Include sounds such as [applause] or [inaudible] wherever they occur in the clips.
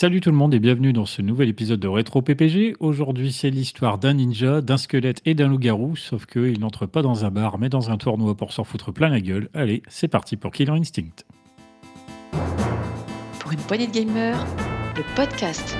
Salut tout le monde et bienvenue dans ce nouvel épisode de Rétro PPG. Aujourd'hui, c'est l'histoire d'un ninja, d'un squelette et d'un loup-garou, sauf qu'il n'entre pas dans un bar, mais dans un tournoi pour s'en foutre plein la gueule. Allez, c'est parti pour Killer Instinct. Pour une poignée de gamers, le podcast.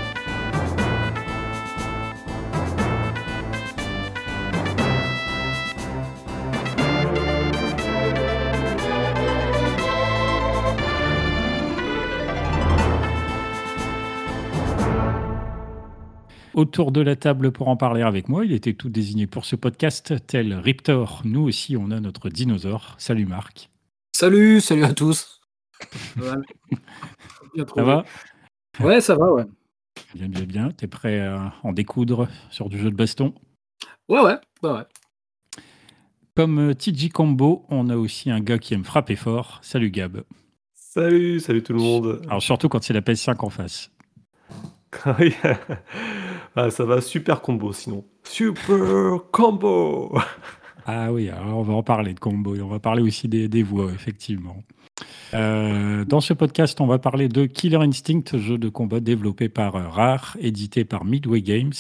Autour de la table pour en parler avec moi, il était tout désigné pour ce podcast, tel Riptor. Nous aussi, on a notre dinosaure. Salut Marc. Salut, salut à tous. Ça va [laughs] Ouais, ça va, ouais. Bien, bien, bien. T'es prêt à en découdre sur du jeu de baston? Ouais, ouais, ouais, ouais. Comme euh, TG Combo, on a aussi un gars qui aime frapper fort. Salut Gab. Salut, salut tout le monde. Alors surtout quand c'est la PS5 en face. [laughs] Ah, ça va, super combo sinon. Super combo Ah oui, alors on va en parler de combo et on va parler aussi des, des voix, effectivement. Euh, dans ce podcast, on va parler de Killer Instinct, jeu de combat développé par Rare, édité par Midway Games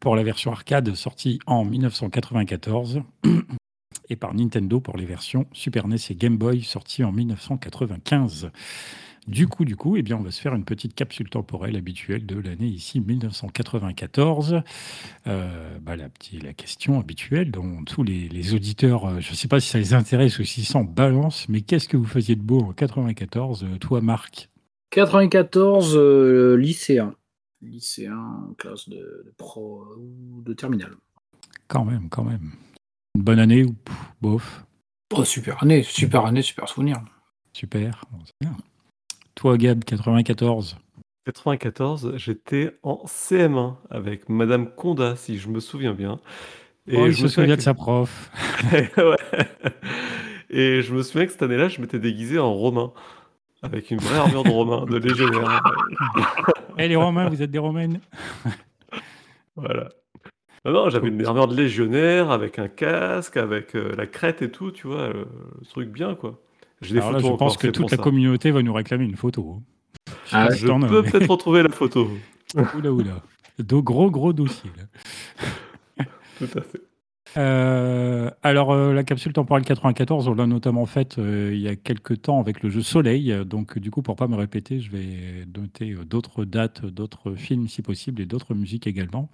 pour la version arcade sortie en 1994 et par Nintendo pour les versions Super NES et Game Boy sorties en 1995. Du coup, du coup, eh bien, on va se faire une petite capsule temporelle habituelle de l'année ici 1994. Euh, bah, la, petite, la question habituelle dont tous les, les auditeurs, euh, je ne sais pas si ça les intéresse ou s'ils s'en balancent, mais qu'est-ce que vous faisiez de beau en 94, euh, toi Marc? 94, euh, lycéen. Lycéen, classe de, de pro ou de terminale. Quand même, quand même. Une bonne année ou bof? Oh, super année, super année, super souvenir. Super, bon, c'est bien. Toi Gab, 94 94, j'étais en CM1 avec Madame Conda, si je me souviens bien. Et oh, je se souvient que... de sa prof. [laughs] Et je me souviens que cette année-là, je m'étais déguisé en romain, avec une vraie armure de romain, de légionnaire. [laughs] Et les romains, vous êtes des romaines [laughs] Voilà. Non, non j'avais une armure de légionnaire, avec un casque, avec euh, la crête et tout, tu vois, le, le truc bien, quoi. J'ai des Alors photos là, je pense que toute la ça. communauté va nous réclamer une photo. Ah, je peux mais... peut-être retrouver la photo. [laughs] oula, oula. De gros, gros dossiers. Là. [laughs] Tout à fait. Euh, alors, euh, la capsule temporelle 94, on l'a notamment faite euh, il y a quelques temps avec le jeu Soleil. Donc, du coup, pour pas me répéter, je vais noter d'autres dates, d'autres films si possible et d'autres musiques également.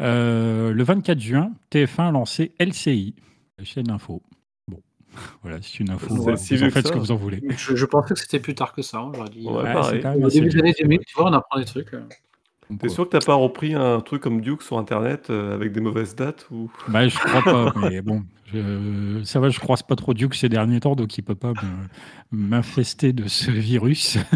Euh, le 24 juin, TF1 a lancé LCI, la chaîne info. [laughs] Voilà, c'est une info. C'est vous si en que faites ce que vous en voulez. Je, je pensais que c'était plus tard que ça. hein, dit. Ouais, pareil. c'est même Au début des années 2000, tu vois, on apprend des trucs. euh. T'es sûr que t'as pas repris un truc comme Duke sur internet euh, avec des mauvaises dates ou... Bah, je crois pas, [laughs] mais bon, je- ça va, je croise pas trop Duke ces derniers temps, donc il peut pas m'infester de ce virus. [laughs]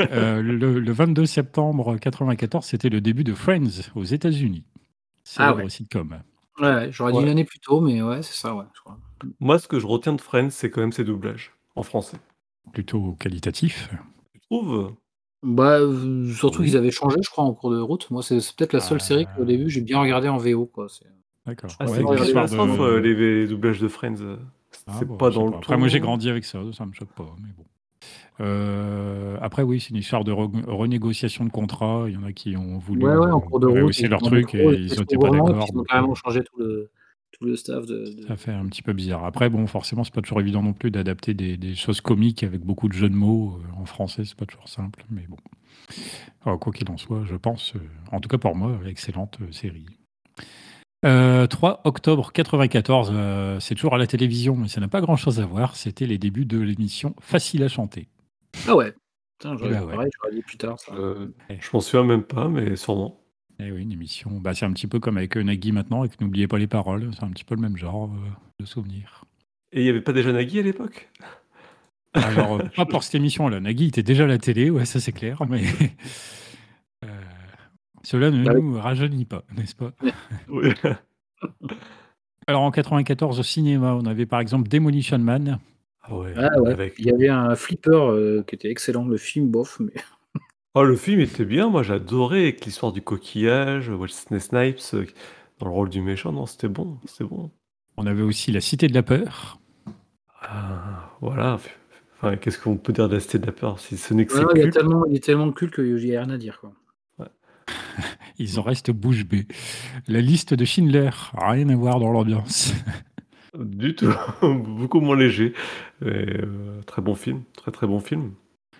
Euh, le, le 22 septembre 94, c'était le début de Friends aux États-Unis. Ah Célèbre ouais. sitcom. Ouais, ouais, j'aurais dit Ouais. une année plus tôt, mais ouais, c'est ça, ouais. je crois. Moi, ce que je retiens de Friends, c'est quand même ses doublages en français. Plutôt qualitatif. Tu trouves? Bah, euh, surtout Oui. qu'ils avaient changé, je crois, en cours de route. Moi, c'est peut-être la seule Ah. série qu'au début, j'ai bien regardé en VO, D'accord. Ah, Ouais, de- euh, les, les doublages de Friends. euh, Ah, c'est bon, pas dans le pas. Après, moi, j'ai grandi avec ça, ça me choque pas, mais bon. Euh, après, oui, c'est une histoire de re- renégociation de contrat. Il y en a qui ont voulu Ouais, ouais, en cours de route. rehausser leur truc et ils n'étaient pas d'accord. Ils ont carrément changé tout le, tout le staff de. de- Ça fait un petit peu bizarre. Après, bon, forcément, c'est pas toujours évident non plus d'adapter des, des choses comiques avec beaucoup de jeux de mots euh, en français. C'est pas toujours simple, mais bon. Alors, quoi qu'il en soit, je pense, euh, en tout cas pour moi, excellente euh, série. Euh, 3 octobre 94, euh, c'est toujours à la télévision, mais ça n'a pas grand-chose à voir. C'était les débuts de l'émission Facile à chanter. Ah ouais. Putain, j'aurais dit ouais. pareil, j'aurais dit plus tard. Ça. Euh, Ouais. je m'en souviens même pas, mais sûrement. Eh oui, une émission. Bah, c'est un petit peu comme avec euh, Nagui maintenant, avec N'oubliez pas les paroles. C'est un petit peu le même genre euh, de souvenir. Et il y avait pas déjà Nagui à l'époque? Alors, euh, pas pour cette émission-là. Nagui était déjà à la télé, ouais, ça c'est clair, mais [laughs] euh, cela ne oui. nous rajeunit pas, n'est-ce pas? Oui. [laughs] Alors, en 94, au cinéma, on avait par exemple Demolition Man. Ah ouais, Ah ouais. avec... Il y avait un flipper euh, qui était excellent, le film, bof, mais. Oh, le film était bien, moi j'adorais avec l'histoire du coquillage, Wesley Snipes euh, dans le rôle du méchant, non, c'était bon, c'était bon. On avait aussi La Cité de la Peur. Ah, voilà, Enfin, qu'est-ce qu'on peut dire de la Cité de la Peur si ce n'est que Ouais, c'est il, y a culte? tellement, il est tellement culte qu'il n'y a rien à dire. Quoi. [laughs] Ils en restent bouche bée. La liste de Schindler, rien à voir dans l'ambiance. [laughs] Du tout, [laughs] beaucoup moins léger. Et, euh, très bon film, très très bon film.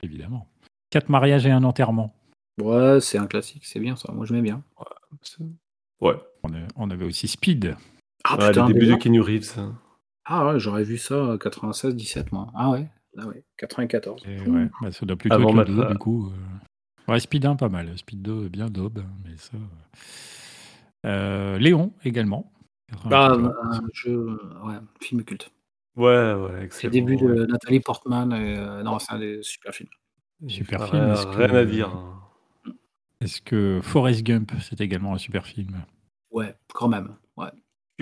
Évidemment. Quatre mariages et un enterrement. Ouais, c'est un classique, c'est bien ça. Moi, j'aimais bien. C'est- Ouais, On, a- on avait aussi Speed. Ah Ouais, putain, débuts déjà de Keanu Reeves. hein. Ah ouais, j'aurais vu ça euh, 96-17 moi. Ah ouais, ah ouais, 94. Et ouais, bah, ça doit plutôt Avant être le Matelas. 2, du coup. euh. Ouais, Speed 1, pas mal. Speed 2, bien daube. Mais ça. euh. Euh, Léon également. Bah, 94. euh, je... ouais, film culte. Ouais, ouais, C'est le excellent. début de. Nathalie Portman. Et, euh, non, c'est un des super films. Super film, est-ce Rien que- à dire. hein. Est-ce que Forrest Gump, c'est également un super film Ouais, quand même. Ouais.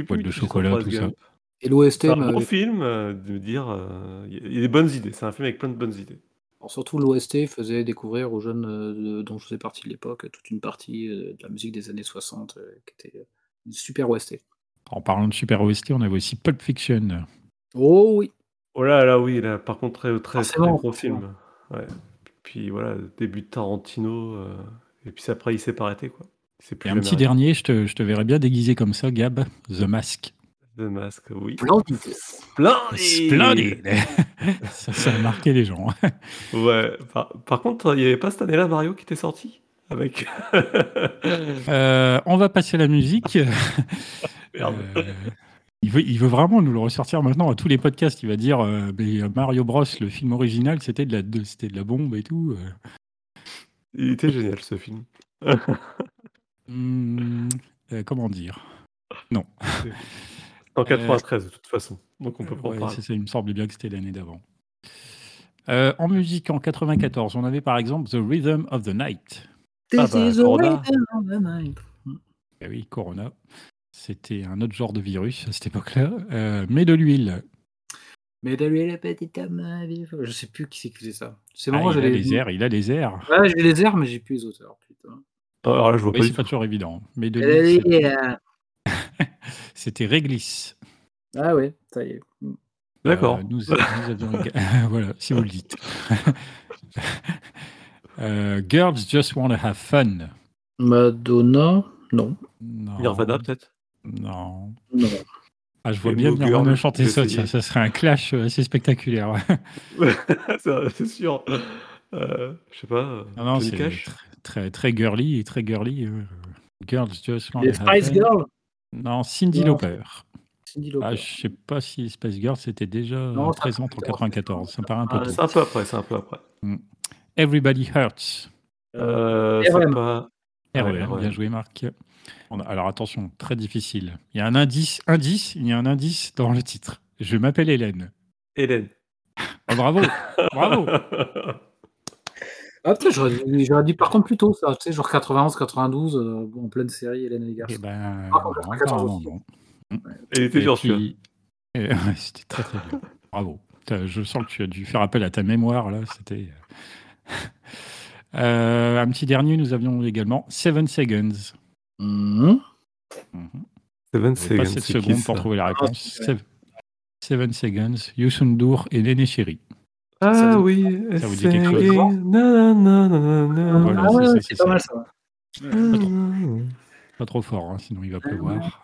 Boîte de chocolat, tout ça. Gump. Et l'OST, C'est un bon film, euh, de dire. euh, Il y a- des bonnes idées. C'est un film avec plein de bonnes idées. alors, surtout l'OST faisait découvrir aux jeunes euh, dont je faisais partie de l'époque toute une partie euh, de la musique des années 60 euh, qui était une super OST. En parlant de super OST, on avait aussi Pulp Fiction. Oh oui, Oh là là, oui, là, par contre, très, très, très Forcément, gros film. Ouais. Puis voilà, début de Tarantino. euh, Et puis après, il s'est pas arrêté, quoi. Plus Et un petit arrêté. dernier, je te, je te verrais bien déguisé comme ça, Gab, The Mask. The Mask, oui. Splendide. Splendide [laughs] Splendide [laughs] ça, ça a marqué les gens. [laughs] Ouais, par, par contre, il n'y avait pas cette année-là Mario qui était sorti Avec. Euh, on va passer à la musique. Merde. Euh, il, veut, il veut vraiment nous le ressortir maintenant à tous les podcasts. Il va dire euh, mais Mario Bros, le film original, c'était de, la, de- c'était de la bombe et tout. euh. Il était génial ce film. [laughs] Hmm, euh, comment dire? Non. [laughs] En 93, de toute façon. Donc on peut pas en Ouais, parler. c'est ça, il me semblait bien que c'était l'année d'avant. Euh, en musique, en 94, on avait par exemple The Rhythm of the Night. Ah This bah, is the Corona. rhythm of the night. Eh oui, Corona. C'était un autre genre de virus à cette époque-là. Euh, mais de l'huile. Mais de lui la petite âme vive. Je sais plus qui c'est qui faisait ça. C'est Ah, marrant, il a les airs, il a les airs. Ouais, j'ai les airs, mais j'ai plus les auteurs. Putain. Alors là, je vois Oui, pas c'est pas toujours évident. Mais de Euh, l'huile, [laughs] c'était- euh, c'était Réglisse. Ah ouais, ça y est. D'accord. Euh, nous, nous avions [laughs] [laughs] voilà, si vous le dites. Euh, Girls Just Wanna Have Fun. Madonna Non. Non. Nirvana, peut-être? Non. Non. Ah, je vois bien Nirvana Girls, chanter ça, ça, ça serait un clash euh, assez spectaculaire. C'est [laughs] c'est sûr. Euh, je sais pas. euh, non, non, c'est très, très, très girly et très girly. euh, Girls Just Les Spice. Girls? Non, Cindy Non. Lauper. Cindy Lauper. Ah, je sais pas si Spice Girls était déjà Non, euh, c'est présente en 94. Ça me paraît un peu Ah. C'est un peu après, c'est un peu après. Everybody Hurts. Euh, c'est pas. REM, ouais. bien joué Marc. On a- alors attention, très difficile. Il y a un indice, indice, il y a un indice dans le titre. Je m'appelle Hélène. Hélène. Oh, bravo, bravo. Ah putain, j'aurais dit, j'aurais dit par contre plus tôt ça, tu sais, genre 91, 92, euh, en pleine série, Hélène et les Eh garçons. ben, Ah, non, 94 non, aussi. non. Il était Et dur celui-là. puis- et- ouais, C'était très très dur. Bravo. Je sens que tu as dû faire appel à ta mémoire là. C'était. Euh, un petit dernier, nous avions également Seven Seconds. Mhm. Mhm. Seven Seconds, 7 c'est qui secondes pour ça trouver la Ah, réponse. c'est Seven, Seven Seconds, Youssoundour et Néné Chéri. Ça Ah vous- oui, ça vous dit quelque chose? Na. Voilà, ah c'est ouais, c'est pas mal ça. ouais. Pas trop fort, hein, sinon il va pleuvoir.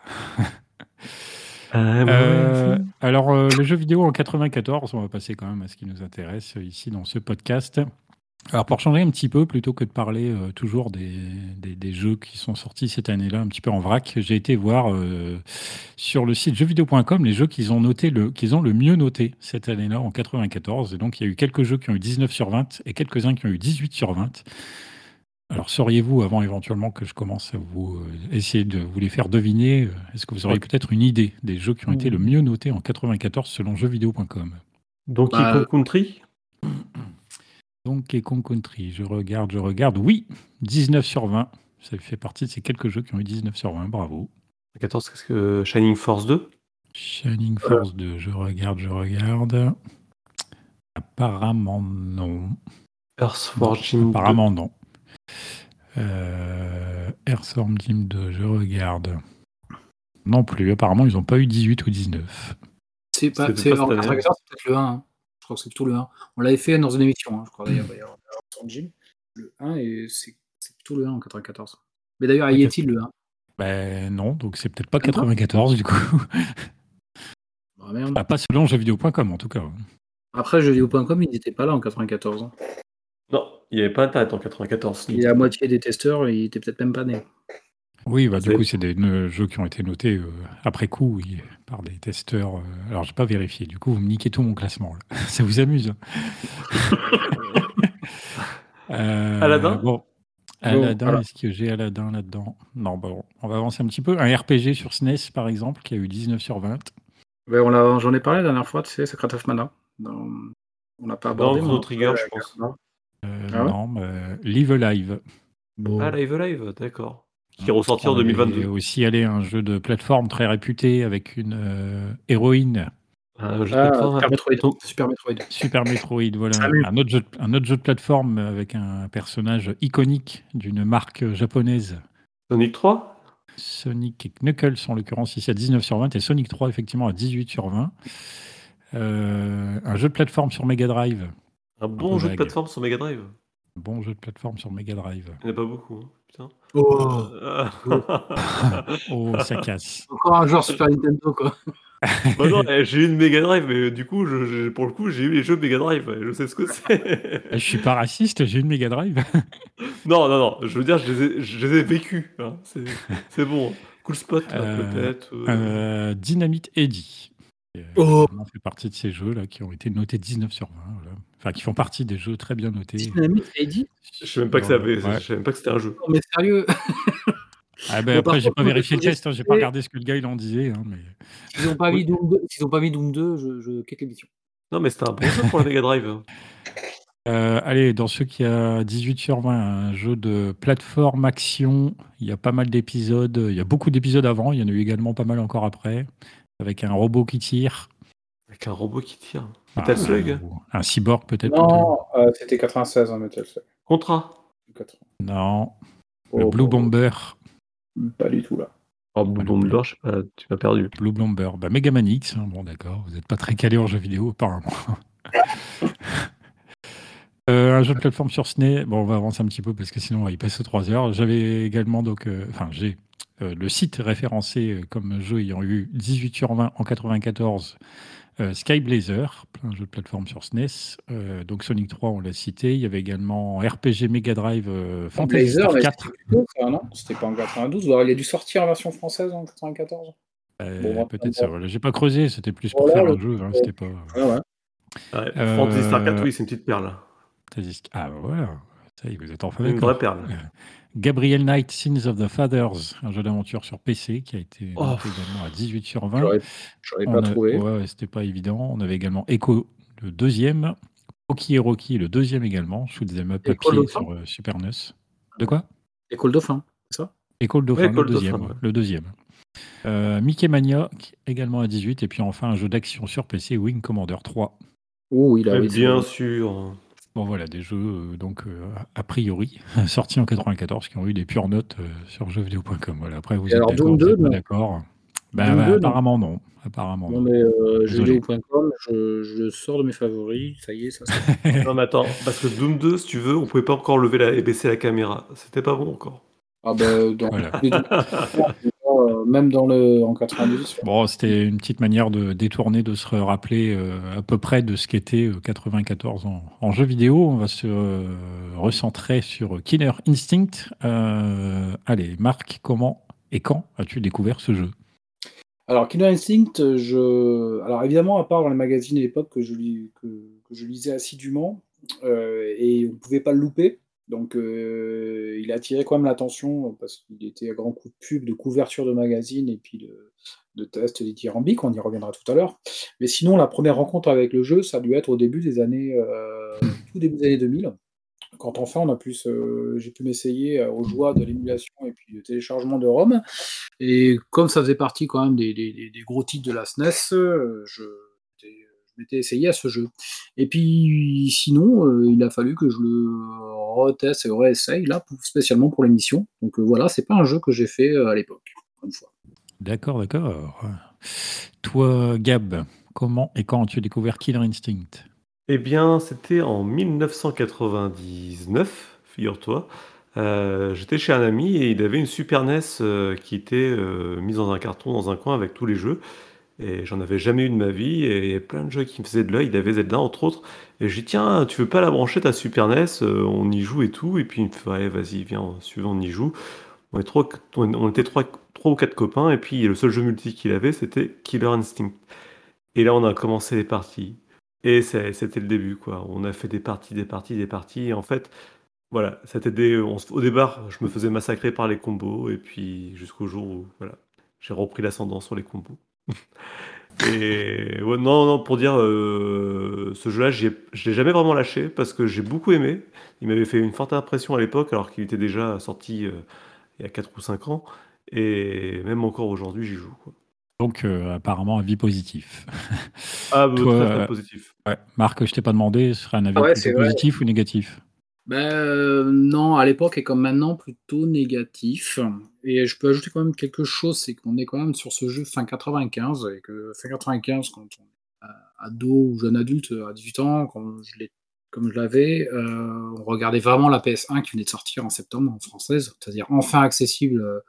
I'm Euh, alors, euh, le jeu vidéo en 94, on va passer quand même à ce qui nous intéresse ici dans ce podcast. Alors, pour changer un petit peu, plutôt que de parler euh, toujours des, des- des jeux qui sont sortis cette année-là, un petit peu en vrac, j'ai été voir euh, sur le site jeuxvideo.com les jeux qu'ils ont, noté le, qu'ils ont le mieux noté cette année-là en 94. Et donc, il y a eu quelques jeux qui ont eu 19 sur 20 et quelques-uns qui ont eu 18 sur 20. Alors, sauriez-vous, avant éventuellement que je commence à vous euh, essayer de vous les faire deviner, est-ce que vous auriez peut-être une idée des jeux qui ont été le mieux notés en 94 selon jeuxvideo.com Donkey Bah, Country? [clears throat] Donkey Kong Country, je regarde, je regarde. Oui, 19 sur 20. Ça fait partie de ces quelques jeux qui ont eu 19 sur 20. Bravo. 14, qu'est-ce que Shining Force 2 Shining Force 2, je regarde, je regarde. Apparemment non. Earthforge Jim 2. Apparemment non. Euh, Earthworm Jim 2, je regarde. Non plus, apparemment ils n'ont pas eu 18 ou 19. C'est pas, C'était c'est pas en cette année. 94, c'est peut-être le 1. hein. Je crois que c'est plutôt le 1. On l'avait fait dans une émission, hein, je crois d'ailleurs, d'ailleurs, sur Jim. Le 1, et c'est plutôt le 1 en 94. Mais d'ailleurs, y Ok. est-il le 1 Ben non, donc c'est peut-être pas Même pas 94 du coup. [laughs] Bah merde. Ah, pas selon jeuxvideo.com en tout cas. Après, jeuxvideo.com, il n'était pas là en 94. hein. Non, il n'y avait pas Internet en 94. Et la moitié des testeurs, il était peut-être même pas né. Oui, bah, du coup, c'est des jeux qui ont été notés euh, après coup oui, par des testeurs. euh, alors, j'ai pas vérifié. Du coup, vous me niquez tout mon classement. là. [laughs] Ça vous amuse [laughs] Euh, Aladdin? Bon, Aladdin, voilà. est-ce que j'ai Aladdin là-dedans? Non, bon, on va avancer un petit peu. Un RPG sur SNES, par exemple, qui a eu 19 sur 20. Ouais, on l'a- J'en ai parlé la dernière fois, tu sais, Secret of Mana. Dans- On n'a pas abordé. Chrono Trigger, je pense. Euh, Ah ouais? non, mais, euh, Live Alive. Bon. Ah, Live Live, d'accord. Qui est ressorti en On avait 2022. aussi allé un jeu de plateforme très réputé avec une euh, héroïne Un jeu de Ah, plateforme. Super Metroid. Super Metroid. Super Metroid, voilà. [laughs] Salut. Un autre, jeu de, un autre jeu de plateforme avec un personnage iconique d'une marque japonaise. Sonic 3 Sonic et Knuckles, en l'occurrence, ici à 19 sur 20, et Sonic 3, effectivement, à 18 sur 20. Euh, un jeu de plateforme sur Mega Drive. Un bon jeu de plateforme sur Mega Drive. Bon jeu de plateforme sur Mega Drive. Il n'y en a pas beaucoup, hein, putain. Oh Euh, [laughs] Oh, ça casse. Encore un joueur Super Nintendo, quoi. bah non, eh, j'ai eu une Mega Drive, mais du coup, je- je- pour le coup, j'ai eu les jeux Mega Drive. et Je sais ce que c'est. [laughs] Je suis pas raciste, j'ai une Mega Drive. [laughs] non, non, non. Je veux dire, je les ai, je les ai vécus. hein, C'est bon. Cool spot, là, Euh, peut-être. euh. Euh, Dynamite Eddy. Qui, euh, Oh. fait partie de ces jeux-là qui ont été notés 19 sur 20. voilà. Enfin, qui font partie des jeux très bien notés. Dynamite Je sais même pas que ça avait- Ouais. je savais même pas que c'était un jeu. Non, mais sérieux Ah ben après, j'ai pas vérifié le test, hein, j'ai pas regardé ce que le gars il en disait. hein, mais... S'ils n'ont pas, [laughs] Oui. mis Doom 2, s'ils ont pas mis Doom 2, je, je quitte l'émission. Non, mais c'était un bon jeu pour la Mega Drive. [laughs] Euh, allez, dans ceux qui a 18 sur 20, un jeu de plateforme action. Il y a pas mal d'épisodes. Il y a beaucoup d'épisodes avant. Il y en a eu également pas mal encore après. Avec un robot qui tire. Avec un robot qui tire. Metal Slug Un cyborg peut-être. Non, euh, c'était 96 en Metal Slug. Contra. 80. Non. Le Oh, Blue oh, Bomber. Pas du tout, là. Oh, Blue Bomber, je sais pas, tu m'as perdu. Blue Bomber. Bah, Mega Man X. hein, Bon, d'accord. Vous n'êtes pas très calé en jeux vidéo, apparemment. [laughs] Euh, un jeu de plateforme sur SNES. Bon, on va avancer un petit peu parce que sinon on va y passer 3 heures. J'avais également donc, euh, enfin j'ai le site référencé euh, comme jeu ayant eu 18 sur 20 en 94. euh, Sky Blazer, plein de jeux de plateforme sur SNES. Euh, donc Sonic 3, on l'a cité. Il y avait également RPG Mega Drive euh, Fantasy Blazer, Star mais 4. c'était pas en 92. Alors, il a dû sortir en version française en 94. Euh, Bon, Peut-être ça. voilà. J'ai pas creusé. C'était plus pour Voilà, faire le- un jeu. hein, C'était pas. Ah ouais. Ouais, Euh, Fantasy Star 4, oui, c'est une petite perle. Ah voilà. Ça y est, vous êtes enfin Une vraie perle. [laughs] Gabriel Knight, Sins of the Fathers, un jeu d'aventure sur PC qui a été Oh. noté également à 18 sur 20. J'aurais pas a- trouvé. Ouais, c'était pas évident. On avait également Echo, le deuxième. Rocky et Rocky, le deuxième également. Shoot them up Echo papier le sur euh, Super NES. De quoi? École Dauphin, c'est ça? Echo le Dauphin, Ouais, Echo le le deuxième. Dauphin, ouais, ouais. le deuxième. Euh, Mickey Maniac, également à 18. Et puis enfin, un jeu d'action sur PC, Wing Commander 3. Oh, il a Ouais, oui, bien sûr. Bon voilà, des jeux euh, donc euh, a priori [laughs] sortis en 94 qui ont eu des pures notes euh, sur jeuxvideo.com. Voilà. Après vous Et êtes alors, d'accord, Doom vous 2, êtes pas non d'accord. Bah, Doom bah, 2, non. apparemment non. Apparemment Non, non. mais euh, Désolé. jeuxvideo.com, je, je sors de mes favoris. Ça y est, ça c'est. [laughs] Non, mais attends, parce que Doom 2, si tu veux, on pouvait pas encore lever la... et baisser la caméra. C'était pas bon encore. Ah ben, dans Voilà. [laughs] euh, même dans le en 90. Bon, c'était une petite manière de détourner, de se rappeler euh, à peu près de ce qu'était euh, 94 en, en jeu vidéo. On va se euh, recentrer sur Killer Instinct. Euh, allez, Marc, comment et quand as-tu découvert ce jeu? Alors, Killer Instinct, je. Alors, évidemment, à part dans les magazines à l'époque que, je lis- que, que je lisais assidûment, euh, et on ne pouvait pas le louper. Donc, euh, il a attiré quand même l'attention parce qu'il était à grands coups de pub, de couverture de magazines et puis de, de tests dithyrambiques. On y reviendra tout à l'heure. Mais sinon, la première rencontre avec le jeu, ça a dû être au début des années. euh, tout début des années 2000. Quand enfin, on a pu j'ai pu m'essayer euh, aux joies de l'émulation et puis du téléchargement de ROM. Et comme ça faisait partie quand même des, des- gros titres de la SNES, euh, je, m'étais- essayé à ce jeu. Et puis sinon, euh, il a fallu que je le reteste et réessaye là, pour- spécialement pour l'émission. Donc euh, voilà, c'est pas un jeu que j'ai fait euh, à l'époque, encore une fois. D'accord, d'accord. Toi, Gab, comment et quand as-tu découvert Killer Instinct? Eh bien, c'était en 1999, figure-toi. Euh, j'étais chez un ami et il avait une Super NES euh, qui était euh, mise dans un carton dans un coin avec tous les jeux. Et j'en avais jamais eu de ma vie. Et il y avait plein de jeux qui me faisaient de l'œil. Il avait Zelda entre autres. Et j'ai dit, tiens, tu veux pas la brancher ta Super NES On y joue et tout. Et puis il me fait, ouais, vas-y, viens, suivant, on y joue. On, on était trois, trois ou quatre copains. Et puis le seul jeu multi qu'il avait, c'était Killer Instinct. Et là, on a commencé les parties. Et c'était le début, quoi. On a fait des parties, des parties, des parties. Et en fait, voilà, c'était des, au départ, je me faisais massacrer par les combos. Et puis jusqu'au jour où voilà, j'ai repris l'ascendant sur les combos. Et ouais, non, non, pour dire, euh, ce jeu-là, je l'ai jamais vraiment lâché parce que j'ai beaucoup aimé. Il m'avait fait une forte impression à l'époque, alors qu'il était déjà sorti euh, il y a 4 ou 5 ans. Et même encore aujourd'hui, j'y joue. Quoi. Donc, euh, apparemment, avis positif. Ah, bah, très, très positif. Ouais. Marc, je t'ai pas demandé, ce serait un avis positif ou négatif? Ben, euh, non, à l'époque et comme maintenant, plutôt négatif. Et je peux ajouter quand même quelque chose, c'est qu'on est quand même sur ce jeu fin 95, et que fin 95, quand on est ado ou jeune adulte à 18 ans, comme je comme je l'avais, euh, on regardait vraiment la PS1 qui venait de sortir en septembre en française, c'est-à-dire enfin accessible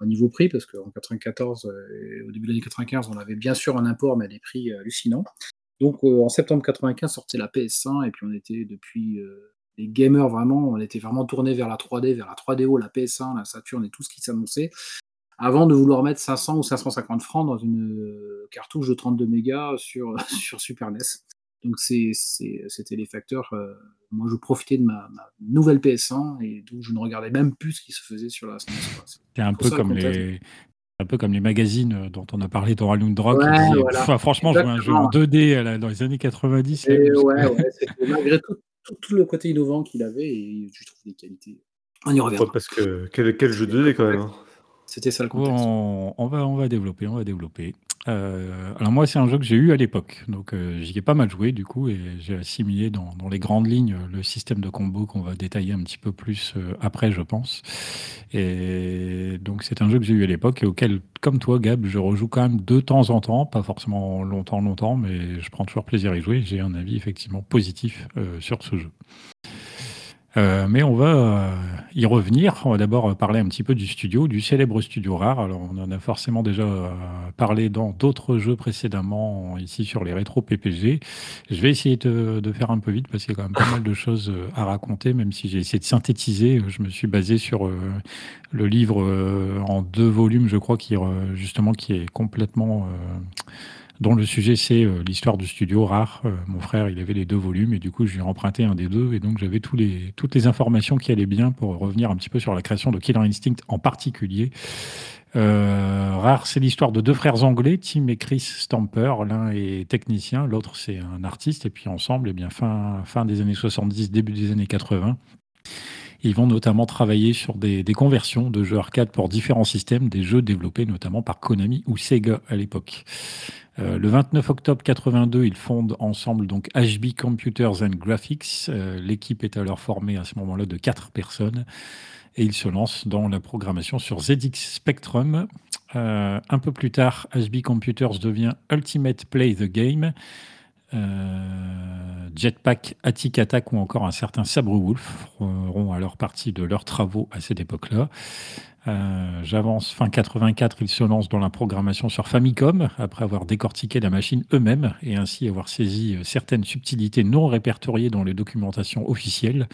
au niveau prix, parce qu'en 94 euh, et au début de l'année 95, on avait bien sûr un import, mais à des prix euh, hallucinants. Donc euh, en septembre 95 sortait la PS1, et puis on était depuis les gamers vraiment, on était vraiment tourné vers la 3D, vers la 3DO, la PS1, la Saturn et tout ce qui s'annonçait, avant de vouloir mettre 500 ou 550 francs dans une cartouche de 32 mégas sur, [laughs] sur Super NES. Donc c'était les facteurs. Euh, moi, je profitais de ma, nouvelle PS1 et donc je ne regardais même plus ce qui se faisait sur la SNES. C'est un peu comme les. Un peu comme les magazines euh, dont on a parlé dans Rock. franchement, je un jeu en 2D dans les années 90. ouais, ouais, malgré tout, tout, le côté innovant qu'il avait, et je trouve des qualités. On y revient. parce que quel, quel jeu 2D quand même. Hein. C'était ça le contexte. On, va, on va développer, on va développer. Euh, alors moi, c'est un jeu que j'ai eu à l'époque, donc euh, j'y ai pas mal joué du coup, et j'ai assimilé dans, les grandes lignes le système de combo qu'on va détailler un petit peu plus euh, après, je pense. Et donc c'est un jeu que j'ai eu à l'époque et auquel, comme toi, Gab, je rejoue quand même de temps en temps, pas forcément longtemps, longtemps, mais je prends toujours plaisir à y jouer. J'ai un avis effectivement positif sur ce jeu. Euh, mais on va euh, y revenir. On va d'abord parler un petit peu du studio, du célèbre studio rare. Alors, on en a forcément déjà euh, parlé dans d'autres jeux précédemment, ici sur les rétro PPG. Je vais essayer de, faire un peu vite parce qu'il y a quand même pas mal de [laughs] choses à raconter, même si j'ai essayé de synthétiser. Je me suis basé sur le livre en deux volumes, je crois, qui justement qui est complètement dont le sujet c'est euh, l'histoire du studio rare. Euh, mon frère, il avait les deux volumes et du coup, je lui ai emprunté un des deux et donc j'avais toutes les informations qui allaient bien pour revenir un petit peu sur la création de Killer Instinct en particulier. Euh, rare, c'est l'histoire de deux frères anglais, Tim et Chris Stamper. L'un est technicien, l'autre c'est un artiste. Et puis ensemble, eh bien, fin des années 70, début des années 80, ils vont notamment travailler sur des, conversions de jeux arcade pour différents systèmes, des jeux développés notamment par Konami ou Sega à l'époque. Euh, le 29 octobre 82, ils fondent ensemble donc HB Computers and Graphics. Euh, l'équipe est alors formée à ce moment-là de quatre personnes et ils se lancent dans la programmation sur ZX Spectrum. Euh, un peu plus tard, HB Computers devient Ultimate Play the Game. Jetpack, Attic Attack ou encore un certain Sabre Wolf feront alors partie de leurs travaux à cette époque-là. Euh, j'avance fin 84, ils se lancent dans la programmation sur Famicom après avoir décortiqué la machine eux-mêmes et ainsi avoir saisi euh, certaines subtilités non répertoriées dans les documentations officielles.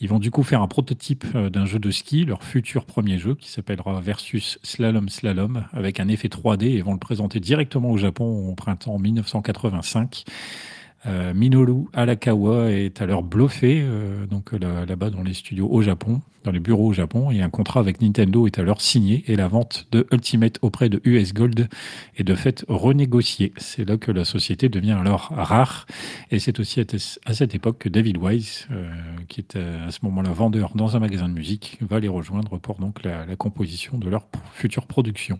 Ils vont du coup faire un prototype euh, d'un jeu de ski, leur futur premier jeu qui s'appellera Versus Slalom Slalom avec un effet 3D et vont le présenter directement au Japon au printemps 1985. Euh, Minoru Alakawa est alors bluffé, euh, donc là-bas dans les studios au Japon, dans les bureaux au Japon, et un contrat avec Nintendo est alors signé et la vente de Ultimate auprès de US Gold est de fait renégociée. C'est là que la société devient alors rare, et c'est aussi à cette époque que David Wise, euh, qui est à ce moment-là vendeur dans un magasin de musique, va les rejoindre pour donc la composition de leur future production.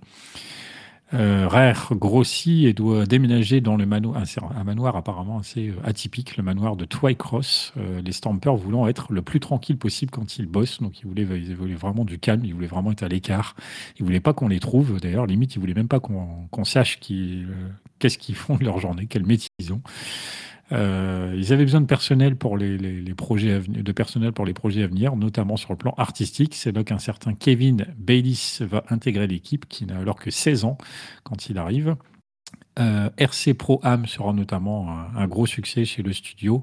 Euh, Rare grossit et doit déménager dans le manoir, un, manoir apparemment assez euh, atypique, le manoir de Twycross. Euh, les Stampers voulant être le plus tranquille possible quand ils bossent, donc ils voulaient, ils voulaient vraiment du calme, ils voulaient vraiment être à l'écart. Ils voulaient pas qu'on les trouve, d'ailleurs, limite ils voulaient même pas qu'on sache qui, qu'est-ce qu'ils font de leur journée, quel métier ils ont. Euh, ils avaient besoin de personnel pour les, projets de personnel pour les projets à venir, notamment sur le plan artistique. C'est là qu'un certain Kevin Baylis va intégrer l'équipe, qui n'a alors que 16 ans quand il arrive. Euh, RC Pro Am sera notamment un, gros succès chez le studio.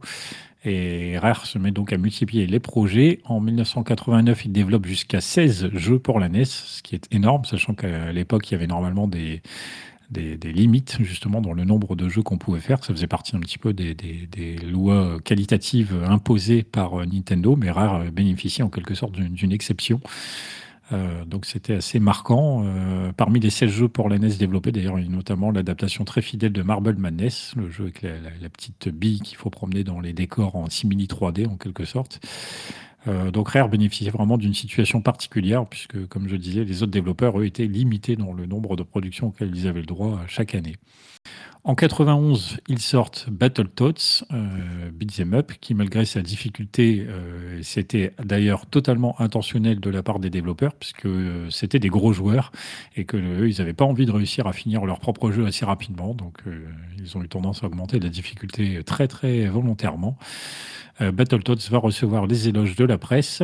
Et Rare se met donc à multiplier les projets. En 1989, il développe jusqu'à 16 jeux pour la NES, ce qui est énorme, sachant qu'à l'époque, il y avait normalement des, des, limites justement dans le nombre de jeux qu'on pouvait faire. Ça faisait partie un petit peu des, lois qualitatives imposées par euh, Nintendo, mais Rare bénéficiait en quelque sorte d'une exception. Euh, donc c'était assez marquant. Euh, parmi les 16 jeux pour la NES développés, d'ailleurs, il y a notamment l'adaptation très fidèle de Marble Madness, le jeu avec la, petite bille qu'il faut promener dans les décors en simili 3D en quelque sorte. Euh, donc Rare bénéficiait vraiment d'une situation particulière, puisque, comme je disais, les autres développeurs, eux, étaient limités dans le nombre de productions auxquelles ils avaient le droit chaque année. En 91, ils sortent Battletoads, euh, Beat'em Up, qui malgré sa difficulté, euh, c'était d'ailleurs totalement intentionnel de la part des développeurs, puisque euh, c'était des gros joueurs et que ils n'avaient pas envie de réussir à finir leur propre jeu assez rapidement, donc ils ont eu tendance à augmenter la difficulté très très volontairement. Battletoads va recevoir les éloges de la presse.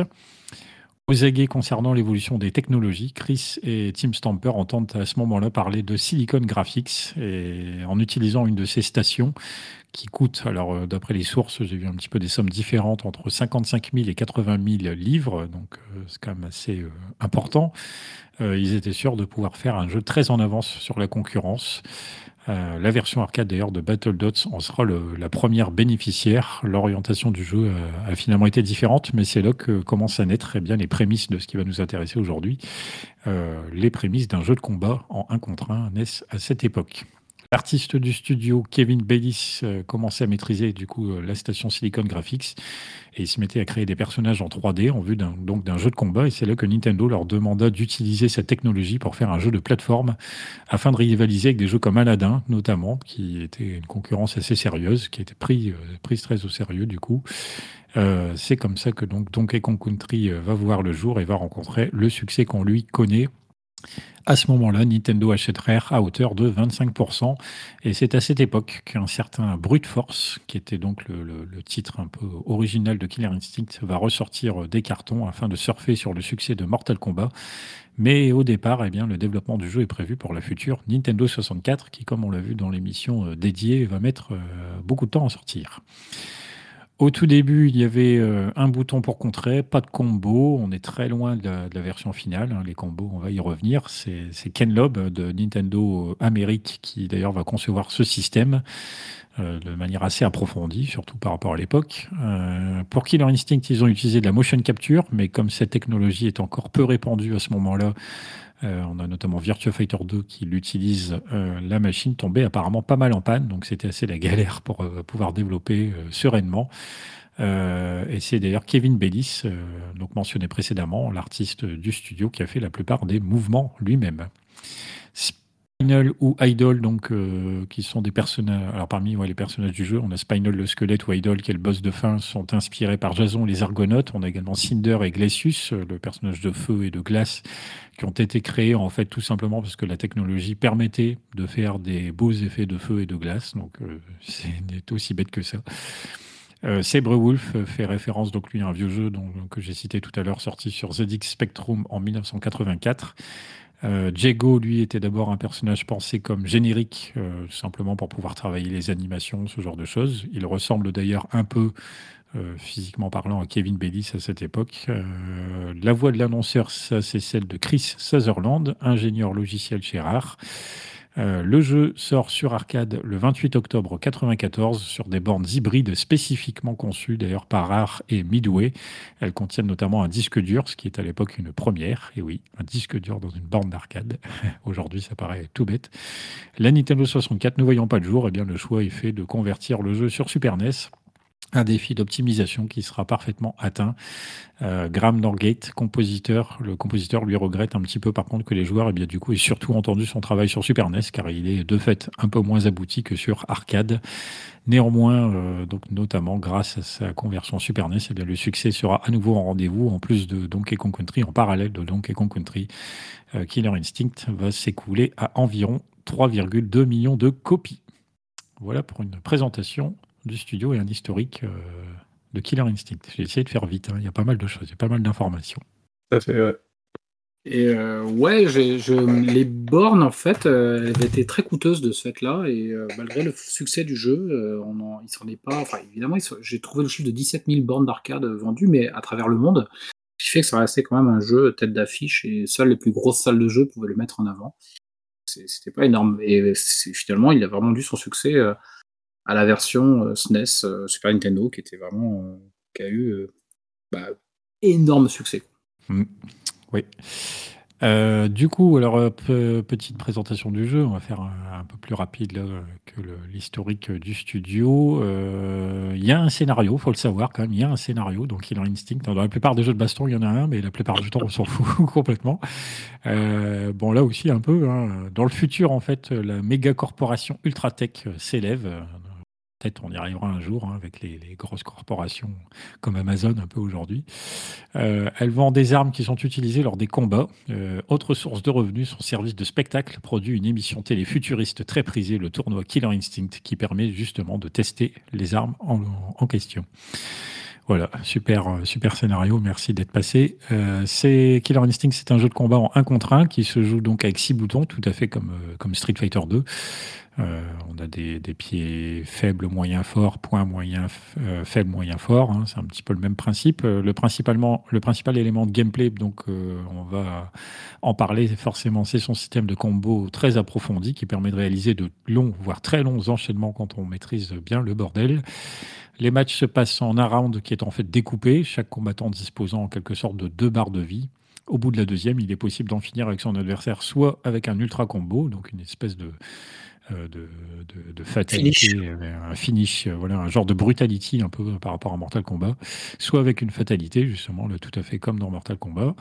Aux aguets concernant l'évolution des technologies, Chris et Tim Stamper entendent à ce moment-là parler de Silicon Graphics et en utilisant une de ces stations qui coûte, alors euh, d'après les sources, j'ai vu un petit peu des sommes différentes entre 55 000 et 80 000 livres, donc euh, c'est quand même assez euh, important. ils étaient sûrs de pouvoir faire un jeu très en avance sur la concurrence. Euh, la version arcade d'ailleurs de Battle Dots en sera la première bénéficiaire. L'orientation du jeu euh, a, finalement été différente, mais c'est là que commencent à naître eh bien, les prémices de ce qui va nous intéresser aujourd'hui, euh, les prémices d'un jeu de combat en 1 contre 1 naissent à cette époque. L'artiste du studio, Kevin Baylis, euh, commençait à maîtriser du coup euh, la station Silicon Graphics et il se mettait à créer des personnages en 3D en vue d'un, jeu de combat. Et c'est là que Nintendo leur demanda d'utiliser cette technologie pour faire un jeu de plateforme afin de rivaliser avec des jeux comme Aladdin, notamment, qui était une concurrence assez sérieuse, qui était pris, euh, prise très au sérieux du coup. c'est comme ça que Donkey Kong Country va voir le jour et va rencontrer le succès qu'on lui connaît à ce moment-là, Nintendo achète Rare à hauteur de 25%. Et c'est à cette époque qu'un certain Brute Force, qui était donc le, titre un peu original de Killer Instinct, va ressortir des cartons afin de surfer sur le succès de Mortal Kombat. Mais au départ, eh bien, le développement du jeu est prévu pour la future Nintendo 64, qui, comme on l'a vu dans l'émission euh, dédiée, va mettre euh, beaucoup de temps à sortir. Au tout début, il y avait euh, un bouton pour contrer, pas de combo. On est très loin de la, version finale. Hein. Les combos, on va y revenir. C'est Ken Loeb de Nintendo Amérique qui d'ailleurs va concevoir ce système euh, de manière assez approfondie, surtout par rapport à l'époque. Euh, pour Killer Instinct, ils ont utilisé de la motion capture, mais comme cette technologie est encore peu répandue à ce moment-là, euh, on a notamment Virtua Fighter 2 qui l'utilise. Euh, la machine tombait apparemment pas mal en panne, donc c'était assez la galère pour euh, pouvoir développer sereinement. et c'est d'ailleurs Kevin Bellis, donc mentionné précédemment, l'artiste du studio, qui a fait la plupart des mouvements lui-même. Spinal ou Idol, donc, euh, qui sont des personnages. Alors, parmi les personnages du jeu, on a Spinal le squelette ou Idol, qui est le boss de fin, sont inspirés par Jason les Argonautes. On a également Cinder et Glacius, euh, le personnage de feu et de glace, qui ont été créés en fait tout simplement parce que la technologie permettait de faire des beaux effets de feu et de glace. Donc, euh, [laughs] c'est aussi bête que ça. Sabre Wolf fait référence donc lui à un vieux jeu dont, que j'ai cité tout à l'heure, sorti sur ZX Spectrum en 1984. Euh, lui, était d'abord un personnage pensé comme générique, euh, simplement pour pouvoir travailler les animations, ce genre de choses. Il ressemble d'ailleurs un peu, euh, physiquement parlant, à Kevin Bellis à cette époque. la voix de l'annonceur, ça, c'est celle de Chris Sutherland, ingénieur logiciel chez Rare. Euh, le jeu sort sur arcade le 28 octobre 1994 sur des bornes hybrides spécifiquement conçues d'ailleurs par Rare et Midway. Elles contiennent notamment un disque dur, ce qui est à l'époque une première. Et oui, un disque dur dans une borne d'arcade. [laughs] Aujourd'hui, ça paraît tout bête. La Nintendo 64 ne voyant pas le jour, eh bien, le choix est fait de convertir le jeu sur Super NES un défi d'optimisation qui sera parfaitement atteint. Euh, Graham Norgate, compositeur, le compositeur lui regrette un petit peu par contre que les joueurs, et eh bien, du coup, aient surtout entendu son travail sur Super NES, car il est de fait un peu moins abouti que sur arcade. Néanmoins, euh, donc notamment grâce à sa conversion Super NES, eh bien, le succès sera à nouveau en rendez-vous, en plus de Donkey Kong Country, en parallèle de Donkey Kong Country. Euh, Killer Instinct va s'écouler à environ 3,2 millions de copies. Voilà pour une présentation du studio et un historique de Killer Instinct. J'ai essayé de faire vite, hein. il y a pas mal de choses, il y a pas mal d'informations. Ça fait, ouais. Et ouais, je, les bornes, en fait, elles étaient très coûteuses de ce fait-là. Et malgré le succès du jeu, on il s'en est pas. Enfin, évidemment, j'ai trouvé le chiffre de 17 000 bornes d'arcade vendues, mais à travers le monde. Ce qui fait que ça restait quand même un jeu tête d'affiche et seules les plus grosses salles de jeu pouvaient le mettre en avant. C'était pas énorme. Et finalement, il a vraiment dû son succès à la version SNES, Super Nintendo, qui était vraiment. qui a eu bah, énorme succès. Mmh. Oui. Euh, du coup, alors, euh, petite présentation du jeu, on va faire un, peu plus rapide que l'historique du studio. Euh, il y a un scénario, faut le savoir quand même, il y a un scénario, donc il a Instinct. Dans la plupart des jeux de baston, il y en a un, mais la plupart du temps, on s'en [laughs] fout complètement. bon, là aussi, un peu. Hein. Dans le futur, en fait, la méga corporation Ultratech s'élève Peut-être on y arrivera un jour hein, avec les, grosses corporations comme Amazon un peu aujourd'hui. Euh, elle vend des armes qui sont utilisées lors des combats. Euh, autre source de revenus, son service de spectacle produit une émission télé futuriste très prisée, le tournoi Killer Instinct, qui permet justement de tester les armes en, question. Voilà, super, euh, super scénario, merci d'être passé. c'est Killer Instinct, c'est un jeu de combat en 1 contre 1 qui se joue donc avec 6 boutons, tout à fait comme, comme Street Fighter 2. Euh, on a des, pieds faibles, moyens, forts, points, moyens, euh, faibles, moyens, forts. Hein. c'est un petit peu le même principe. Euh, le, principalement, le principal élément de gameplay, donc on va en parler forcément, c'est son système de combo très approfondi qui permet de réaliser de longs, voire très longs enchaînements quand on maîtrise bien le bordel. Les matchs se passent en un round qui est en fait découpé, chaque combattant disposant en quelque sorte de deux barres de vie. Au bout de la deuxième, il est possible d'en finir avec son adversaire, soit avec un ultra combo, donc une espèce de, euh, de, de, fatalité, un finish, euh, voilà, un genre de brutality un peu par rapport à Mortal Kombat, soit avec une fatalité, justement, tout à fait comme dans Mortal Kombat.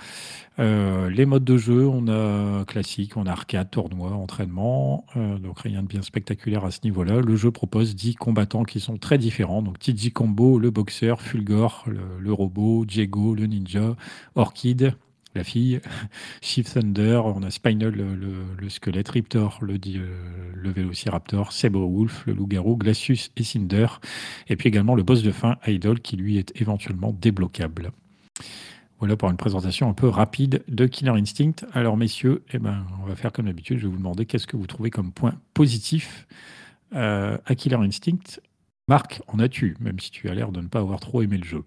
Euh, les modes de jeu, on a classique, on a arcade, tournoi, entraînement, donc rien de bien spectaculaire à ce niveau-là. Le jeu propose 10 combattants qui sont très différents, donc TG Combo, le boxeur, Fulgor, le, le robot, Diego, le ninja, Orchid, la fille, Shift Thunder, on a Spinal, le, squelette, Riptor, le, euh, le Vélociraptor, Wolf, le loup-garou, Glacius et Cinder, et puis également le boss de fin, Idol, qui lui est éventuellement débloquable. Voilà pour une présentation un peu rapide de Killer Instinct. Alors messieurs, eh ben, on va faire comme d'habitude, je vais vous demander qu'est-ce que vous trouvez comme point positif euh, à Killer Instinct. Marc, en as-tu, même si tu as l'air de ne pas avoir trop aimé le jeu?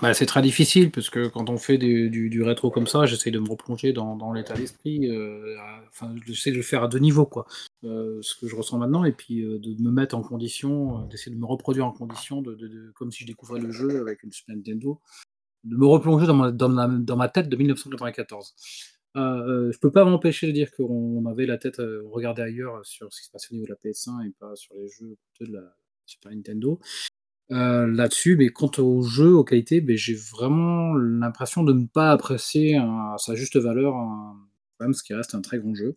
Bah, c'est très difficile parce que quand on fait du, rétro comme ça, j'essaie de me replonger dans, l'état d'esprit. Euh, enfin, j'essaie de le faire à deux niveaux, quoi. Euh, ce que je ressens maintenant, et puis euh, de me mettre en condition, d'essayer de me reproduire en condition, de, comme si je découvrais le jeu avec une Super Nintendo, de me replonger dans ma, dans ma, tête de 1994. je peux pas m'empêcher de dire qu'on avait la tête, on regardait ailleurs sur ce qui se passait au niveau de la PS1 et pas sur les jeux de la Super Nintendo. Euh, là-dessus, mais quant au jeu, aux qualités, ben, j'ai vraiment l'impression de ne pas apprécier à sa juste valeur même ce qui reste un très grand jeu.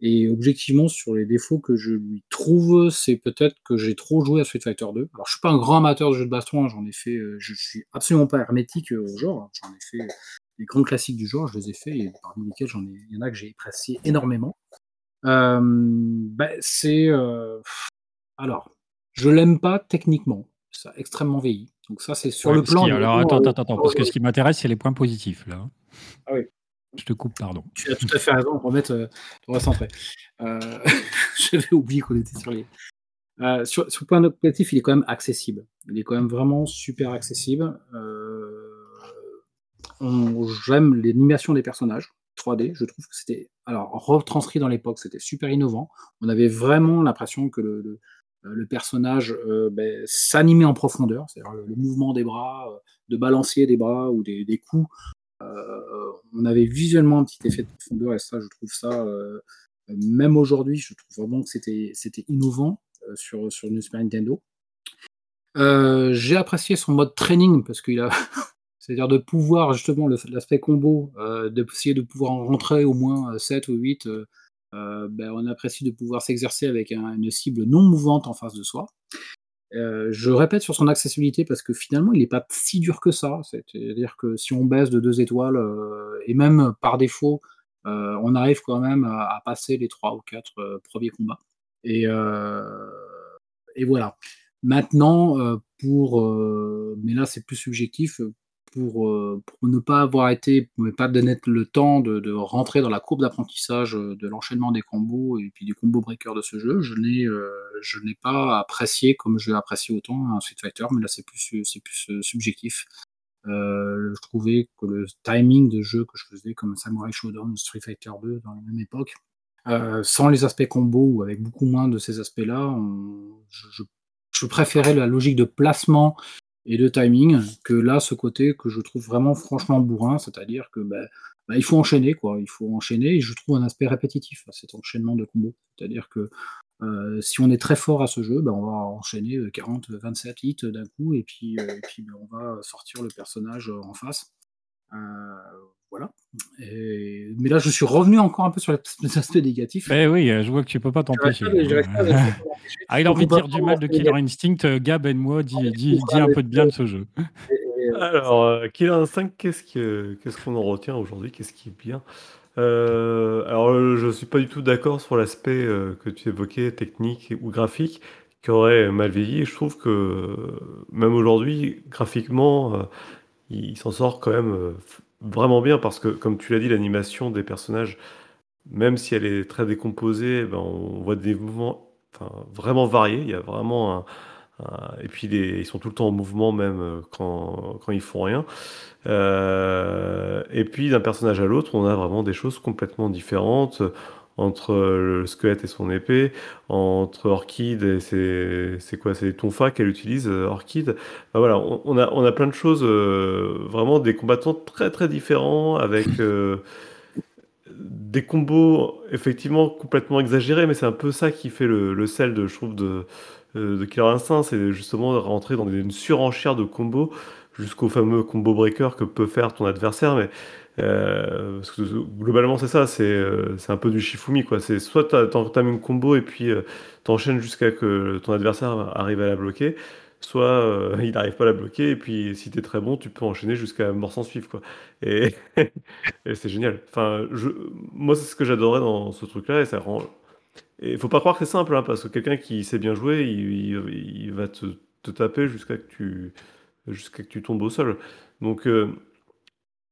Et objectivement, sur les défauts que je lui trouve, c'est peut-être que j'ai trop joué à Street Fighter 2. Alors, je suis pas un grand amateur de jeux de baston, hein, j'en ai fait, euh, je suis absolument pas hermétique au genre. J'en ai fait les grands classiques du genre, je les ai fait, et parmi lesquels il y en a que j'ai apprécié énormément. Euh, ben, c'est, alors, je l'aime pas techniquement ça a extrêmement vieilli. Donc ça, c'est sur le plan. alors attends, attends, attends, parce que ce qui m'intéresse, c'est les points positifs là. Ah oui. Je te coupe, pardon. Tu as tout à fait raison, on va remettre, euh, on va centrer. Euh, [laughs] J'avais oublié qu'on était sur les. Euh, sur, le point positif, il est quand même accessible. Il est quand même vraiment super accessible. J'aime l'animation des personnages 3D. Je trouve que c'était, alors retranscrit dans l'époque, c'était super innovant. On avait vraiment l'impression que le euh, le personnage euh, ben, s'animait en profondeur, c'est-à-dire le, mouvement des bras, euh, de balancier des bras ou des, coups. on avait visuellement un petit effet de profondeur et ça, je trouve ça, même aujourd'hui, je trouve vraiment que c'était, innovant sur, sur une Super Nintendo. j'ai apprécié son mode training parce qu'il a, [laughs] c'est-à-dire de pouvoir justement l'aspect combo, d'essayer de pouvoir en rentrer au moins 7 ou 8 euh, ben, on apprécie de pouvoir s'exercer avec une cible non mouvante en face de soi. Euh, je répète sur son accessibilité parce que finalement il n'est pas si dur que ça. C'est-à-dire que si on baisse de deux étoiles, euh, et même par défaut, on arrive quand même à, passer les trois ou quatre premiers combats. Et, voilà. Maintenant, euh, pour, euh, mais là c'est plus subjectif, pour, euh, pour ne pas avoir été, ne pas donner le temps de, rentrer dans la courbe d'apprentissage de l'enchaînement des combos et puis du combo breaker de ce jeu, je n'ai, je n'ai pas apprécié comme je apprécié autant un Street Fighter, mais là c'est plus, plus subjectif. je trouvais que le timing de jeu que je faisais comme Samurai Shodown, Street Fighter 2 dans la même époque, sans les aspects combo ou avec beaucoup moins de ces aspects-là, je préférais la logique de placement et de timing que là, ce côté que je trouve vraiment franchement bourrin, c'est-à-dire que bah, bah, il faut enchaîner, quoi. Il faut enchaîner et je trouve un aspect répétitif à cet enchaînement de combos. C'est-à-dire que euh, si on est très fort à ce jeu, bah, on va enchaîner 40, euh, 27 hits d'un coup et puis, euh, puis on va sortir le personnage en face. Voilà. Mais là, je suis revenu encore un peu sur les aspects négatifs. Eh oui, je vois que tu peux pas t'empêcher. ah, il a envie de dire du mal de Killer Instinct. Gab et moi, dis, dis, dis un peu de bien de ce jeu. Alors, euh, Killer Instinct, qu'est-ce qu'on en retient aujourd'hui? Qu'est-ce qui est bien? Euh, Alors, je suis pas du tout d'accord sur l'aspect euh, que tu évoquais, technique ou graphique, qui aurait mal vieilli. Je trouve que même aujourd'hui, graphiquement, il s'en sort quand même vraiment bien parce que, comme tu l'as dit, l'animation des personnages, même si elle est très décomposée, ben, on voit des mouvements vraiment variés. Il y a vraiment un, et puis ils sont tout le temps en mouvement même euh, quand, quand ils font rien. Euh, et puis d'un personnage à l'autre, on a vraiment des choses complètement différentes entre le squelette et son épée, entre Orchid et c'est quoi C'est Tonfa qu'elle utilise, euh, Orchid. voilà, on, a, on a plein de choses, euh, vraiment des combattants très très différents avec euh, des combos effectivement complètement exagérés, mais c'est un peu ça qui fait le, sel de, je trouve, de, de Killer Instinct, c'est justement de rentrer dans une surenchère de combos jusqu'au fameux combo breaker que peut faire ton adversaire, mais euh, globalement, c'est ça, euh, c'est un peu du Shifumi. Quoi. C'est soit tu une combo et puis euh, tu enchaînes jusqu'à que ton adversaire arrive à la bloquer, soit [laughs] il n'arrive pas à la bloquer et puis si tu es très bon, tu peux enchaîner jusqu'à mort sans suivre. Quoi. Et, [laughs] c'est génial. Enfin, je, moi, c'est ce que j'adorais dans ce truc-là et ça rend. Et faut pas croire que c'est simple, hein, parce que quelqu'un qui sait bien jouer, il, va te, te taper jusqu'à que tu jusqu'à que tu tombes au sol. Donc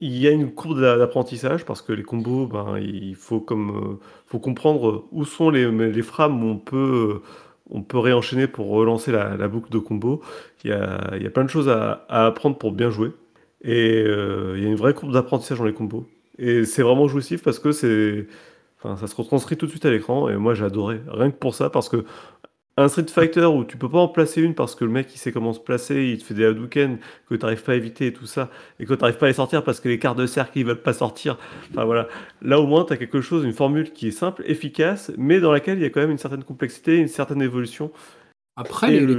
il y a une courbe d'apprentissage parce que les combos, ben, il faut comme, euh, faut comprendre où sont les les frames où on peut, on peut réenchaîner pour relancer la boucle de combo. Il y a il y a plein de choses à apprendre pour bien jouer et euh, il y a une vraie courbe d'apprentissage dans les combos et c'est vraiment jouissif parce que c'est enfin, ça se retranscrit tout de suite à l'écran et moi j'ai adoré. Rien que pour ça parce que un Street Fighter où tu peux pas en placer une parce que le mec il sait comment se placer, il te fait des Hadouken que tu n'arrives pas à éviter et tout ça, et que tu n'arrives pas à les sortir parce que les cartes de cercle ils veulent pas sortir. Enfin voilà. Là au moins tu as quelque chose, une formule qui est simple, efficace, mais dans laquelle il y a quand même une certaine complexité, une certaine évolution. Après, les, les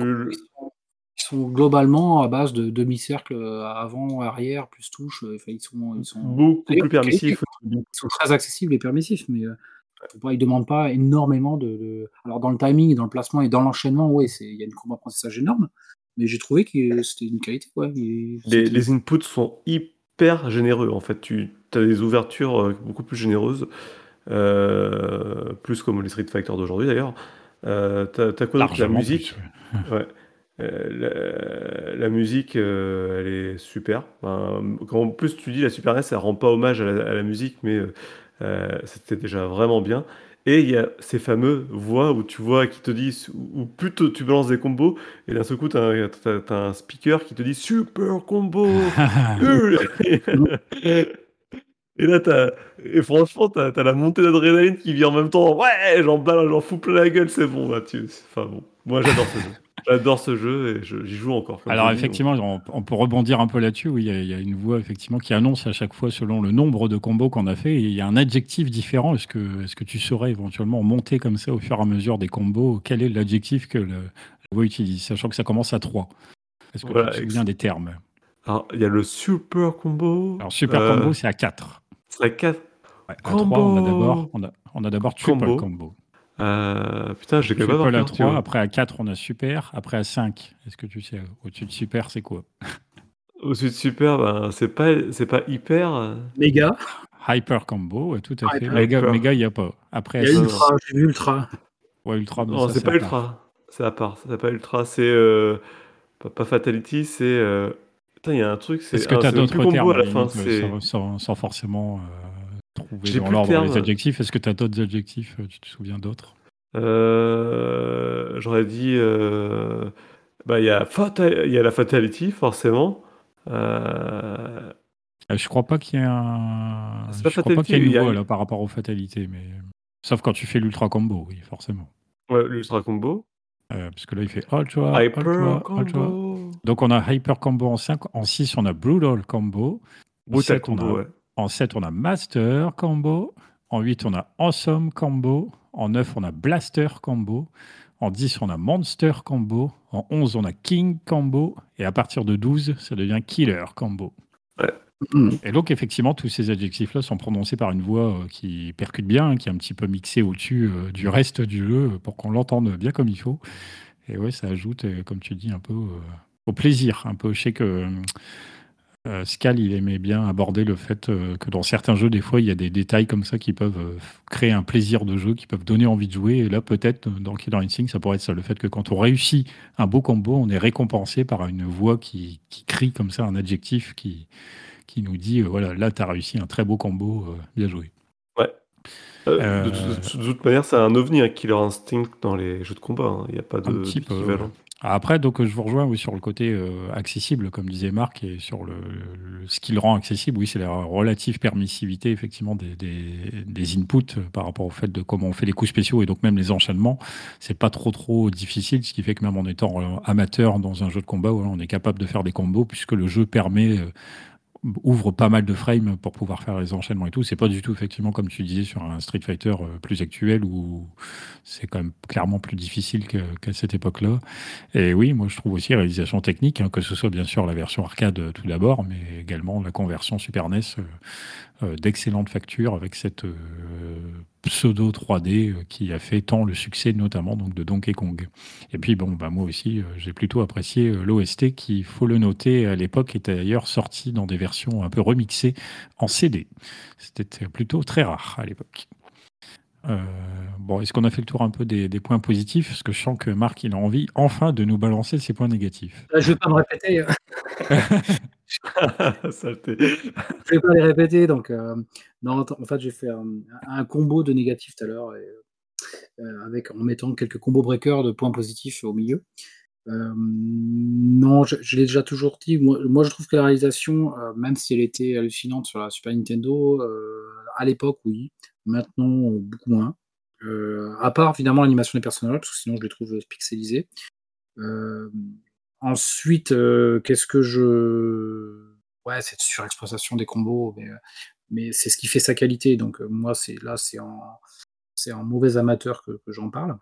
sont, globalement à base de demi-cercle euh, avant, arrière, plus touche. Euh, ils, sont, ils sont beaucoup plus permissifs. Ils sont très accessibles et permissifs, mais. Euh, il ne demande pas énormément de, Alors, dans le timing, dans le placement et dans l'enchaînement, oui, il y a une courbe d'apprentissage énorme, mais j'ai trouvé que c'était une qualité. Ouais, les, inputs sont hyper généreux, en fait. Tu as des ouvertures euh, beaucoup plus généreuses, euh, plus comme les Street Fighter d'aujourd'hui d'ailleurs. Euh, tu as, quoi [laughs] La musique? ouais. la, musique, elle est super. quand en plus tu dis la Super NES, ça rend pas hommage à la musique, mais euh, c'était déjà vraiment bien. Et il y a ces fameux voix où tu vois qui te disent, ou plutôt tu balances des combos, et d'un seul coup, tu as, un speaker qui te dit super combo [laughs] Et là, as, et franchement, tu as, la montée d'adrénaline qui vient en même temps. Ouais, j'en j'en fous plein la gueule, c'est bon. Bah, enfin bon, moi j'adore ce jeu. J'adore ce jeu et j'y joue encore. Alors effectivement, on, peut rebondir un peu là-dessus. Oui, il y, a une voix effectivement qui annonce à chaque fois selon le nombre de combos qu'on a fait. il y a un adjectif différent. Est-ce que, est que tu saurais éventuellement monter comme ça au fur et à mesure des combos? Quel est l'adjectif que le, la voix utilise, sachant que ça commence à 3 Est-ce que tu te souviens des termes? Alors, il y a le super combo. Alors, super euh, combo, c'est à 4. C'est à 4. à 3, on a d'abord on a, on a triple combo. combo. Euh, putain, je l'ai quand même à 3, après à 4, on a super. Après à 5, est-ce que tu sais, au-dessus de super, c'est quoi? [laughs] Au-dessus de super, ben, c'est pas, c'est pas hyper. Méga. Hyper combo, tout à fait. Méga, il n'y a pas. Après, il y a ultra, j'ai vu ultra. Ouais, ultra. non, c'est pas ultra. c'est à part, ça s'appelle Ultra, c'est euh, pas, pas Fatality, c'est. euh, Putain, il y a un truc, c'est Est-ce que ah, tu as c'est même plus d'autres combo termes, à la fin, limite, euh, c'est. sans, sans- sans forcément euh, trouver J'ai dans l'ordre les adjectifs Est-ce que tu as d'autres adjectifs euh, Tu te souviens d'autres? Euh, j'aurais dit. euh, Bah, il y a il y a la Fatality, forcément. Euh, Euh, Je crois pas qu'il y ait un. C'est pas Je crois pas qu'il y ait il une y a. voix là par rapport aux fatalités, mais sauf quand tu fais l'ultra combo, oui, forcément. Ouais, l'Ultra Combo. Euh, parce que là, il fait ultra, Hyper ultra, ultra. Combo. Donc on a hyper combo en 5, en 6 on a brutal combo, Brutal 7 on Combo, a ouais. En 7 on a master combo, en 8 on a awesome combo, en 9 on a blaster combo, en 10 on a monster combo, en 11 on a king combo et à partir de 12 ça devient killer combo. Et donc, effectivement, tous ces adjectifs-là sont prononcés par une voix euh, qui percute bien, qui est un petit peu mixée au-dessus euh, du reste du jeu euh, pour qu'on l'entende bien comme il faut. Et ouais, ça ajoute, comme tu dis, un peu au plaisir. Un peu, je sais que euh, Scal, il aimait bien aborder le fait euh, que dans certains jeux, des fois, il y a des détails comme ça qui peuvent euh, créer un plaisir de jeu, qui peuvent donner envie de jouer. Et là, peut-être, dans Killer Instinct, ça pourrait être ça. Le fait que quand on réussit un beau combo, on est récompensé par une voix qui, qui crie comme ça un adjectif qui, qui nous dit voilà, là, tu as réussi un très beau combo, bien joué. Ouais. De, toute- manière, c'est un ovni, un Killer Instinct dans les jeux de combat. hein. Il n'y a pas de. Après, donc, je vous rejoins oui, sur le côté euh, accessible, comme disait Marc, et sur le, le- ce qui le rend accessible, oui, c'est la relative permissivité, effectivement, des, des- des inputs euh, par rapport au fait de comment on fait les coups spéciaux et donc même les enchaînements. C'est pas trop, trop difficile, ce qui fait que même en étant euh, amateur dans un jeu de combat, on est capable de faire des combos, puisque le jeu permet. Ouvre pas mal de frames pour pouvoir faire les enchaînements et tout. C'est pas du tout effectivement comme tu disais sur un Street Fighter euh, plus actuel où c'est quand même clairement plus difficile qu'à cette époque-là. Et oui, moi je trouve aussi réalisation technique, hein, que ce soit bien sûr la version arcade euh, tout d'abord, mais également la conversion Super NES euh, d'excellente facture avec cette euh, pseudo 3D euh, qui a fait tant le succès notamment donc de Donkey Kong. Et puis bon, bah moi aussi euh, j'ai plutôt apprécié euh, l'OST qui, faut le noter, à l'époque était d'ailleurs sorti dans des versions un peu remixées en CD. C'était plutôt très rare à l'époque. Euh, bon, est-ce qu'on a fait le tour un peu des, des points positifs? Parce que je sens que Marc, il a envie enfin de nous balancer ses points négatifs. Je vais pas me répéter. [laughs] [laughs] Saleté. Je vais pas les répéter. Donc, euh, non, en fait, j'ai fait un, un combo de négatifs tout à l'heure, euh, avec en mettant quelques combos breakers de points positifs au milieu. Euh, non, je, l'ai déjà toujours dit. Moi, je trouve que la réalisation, même si elle était hallucinante sur la Super Nintendo, à l'époque, oui. Maintenant, beaucoup moins. À part évidemment l'animation des personnages, parce que sinon je les trouve pixelisés. Ensuite, euh, qu'est-ce que je. Ouais, cette surexploitation des combos, mais, euh, c'est ce qui fait sa qualité. Donc, euh, moi, c'est là, c'est en, mauvais amateur que, j'en parle.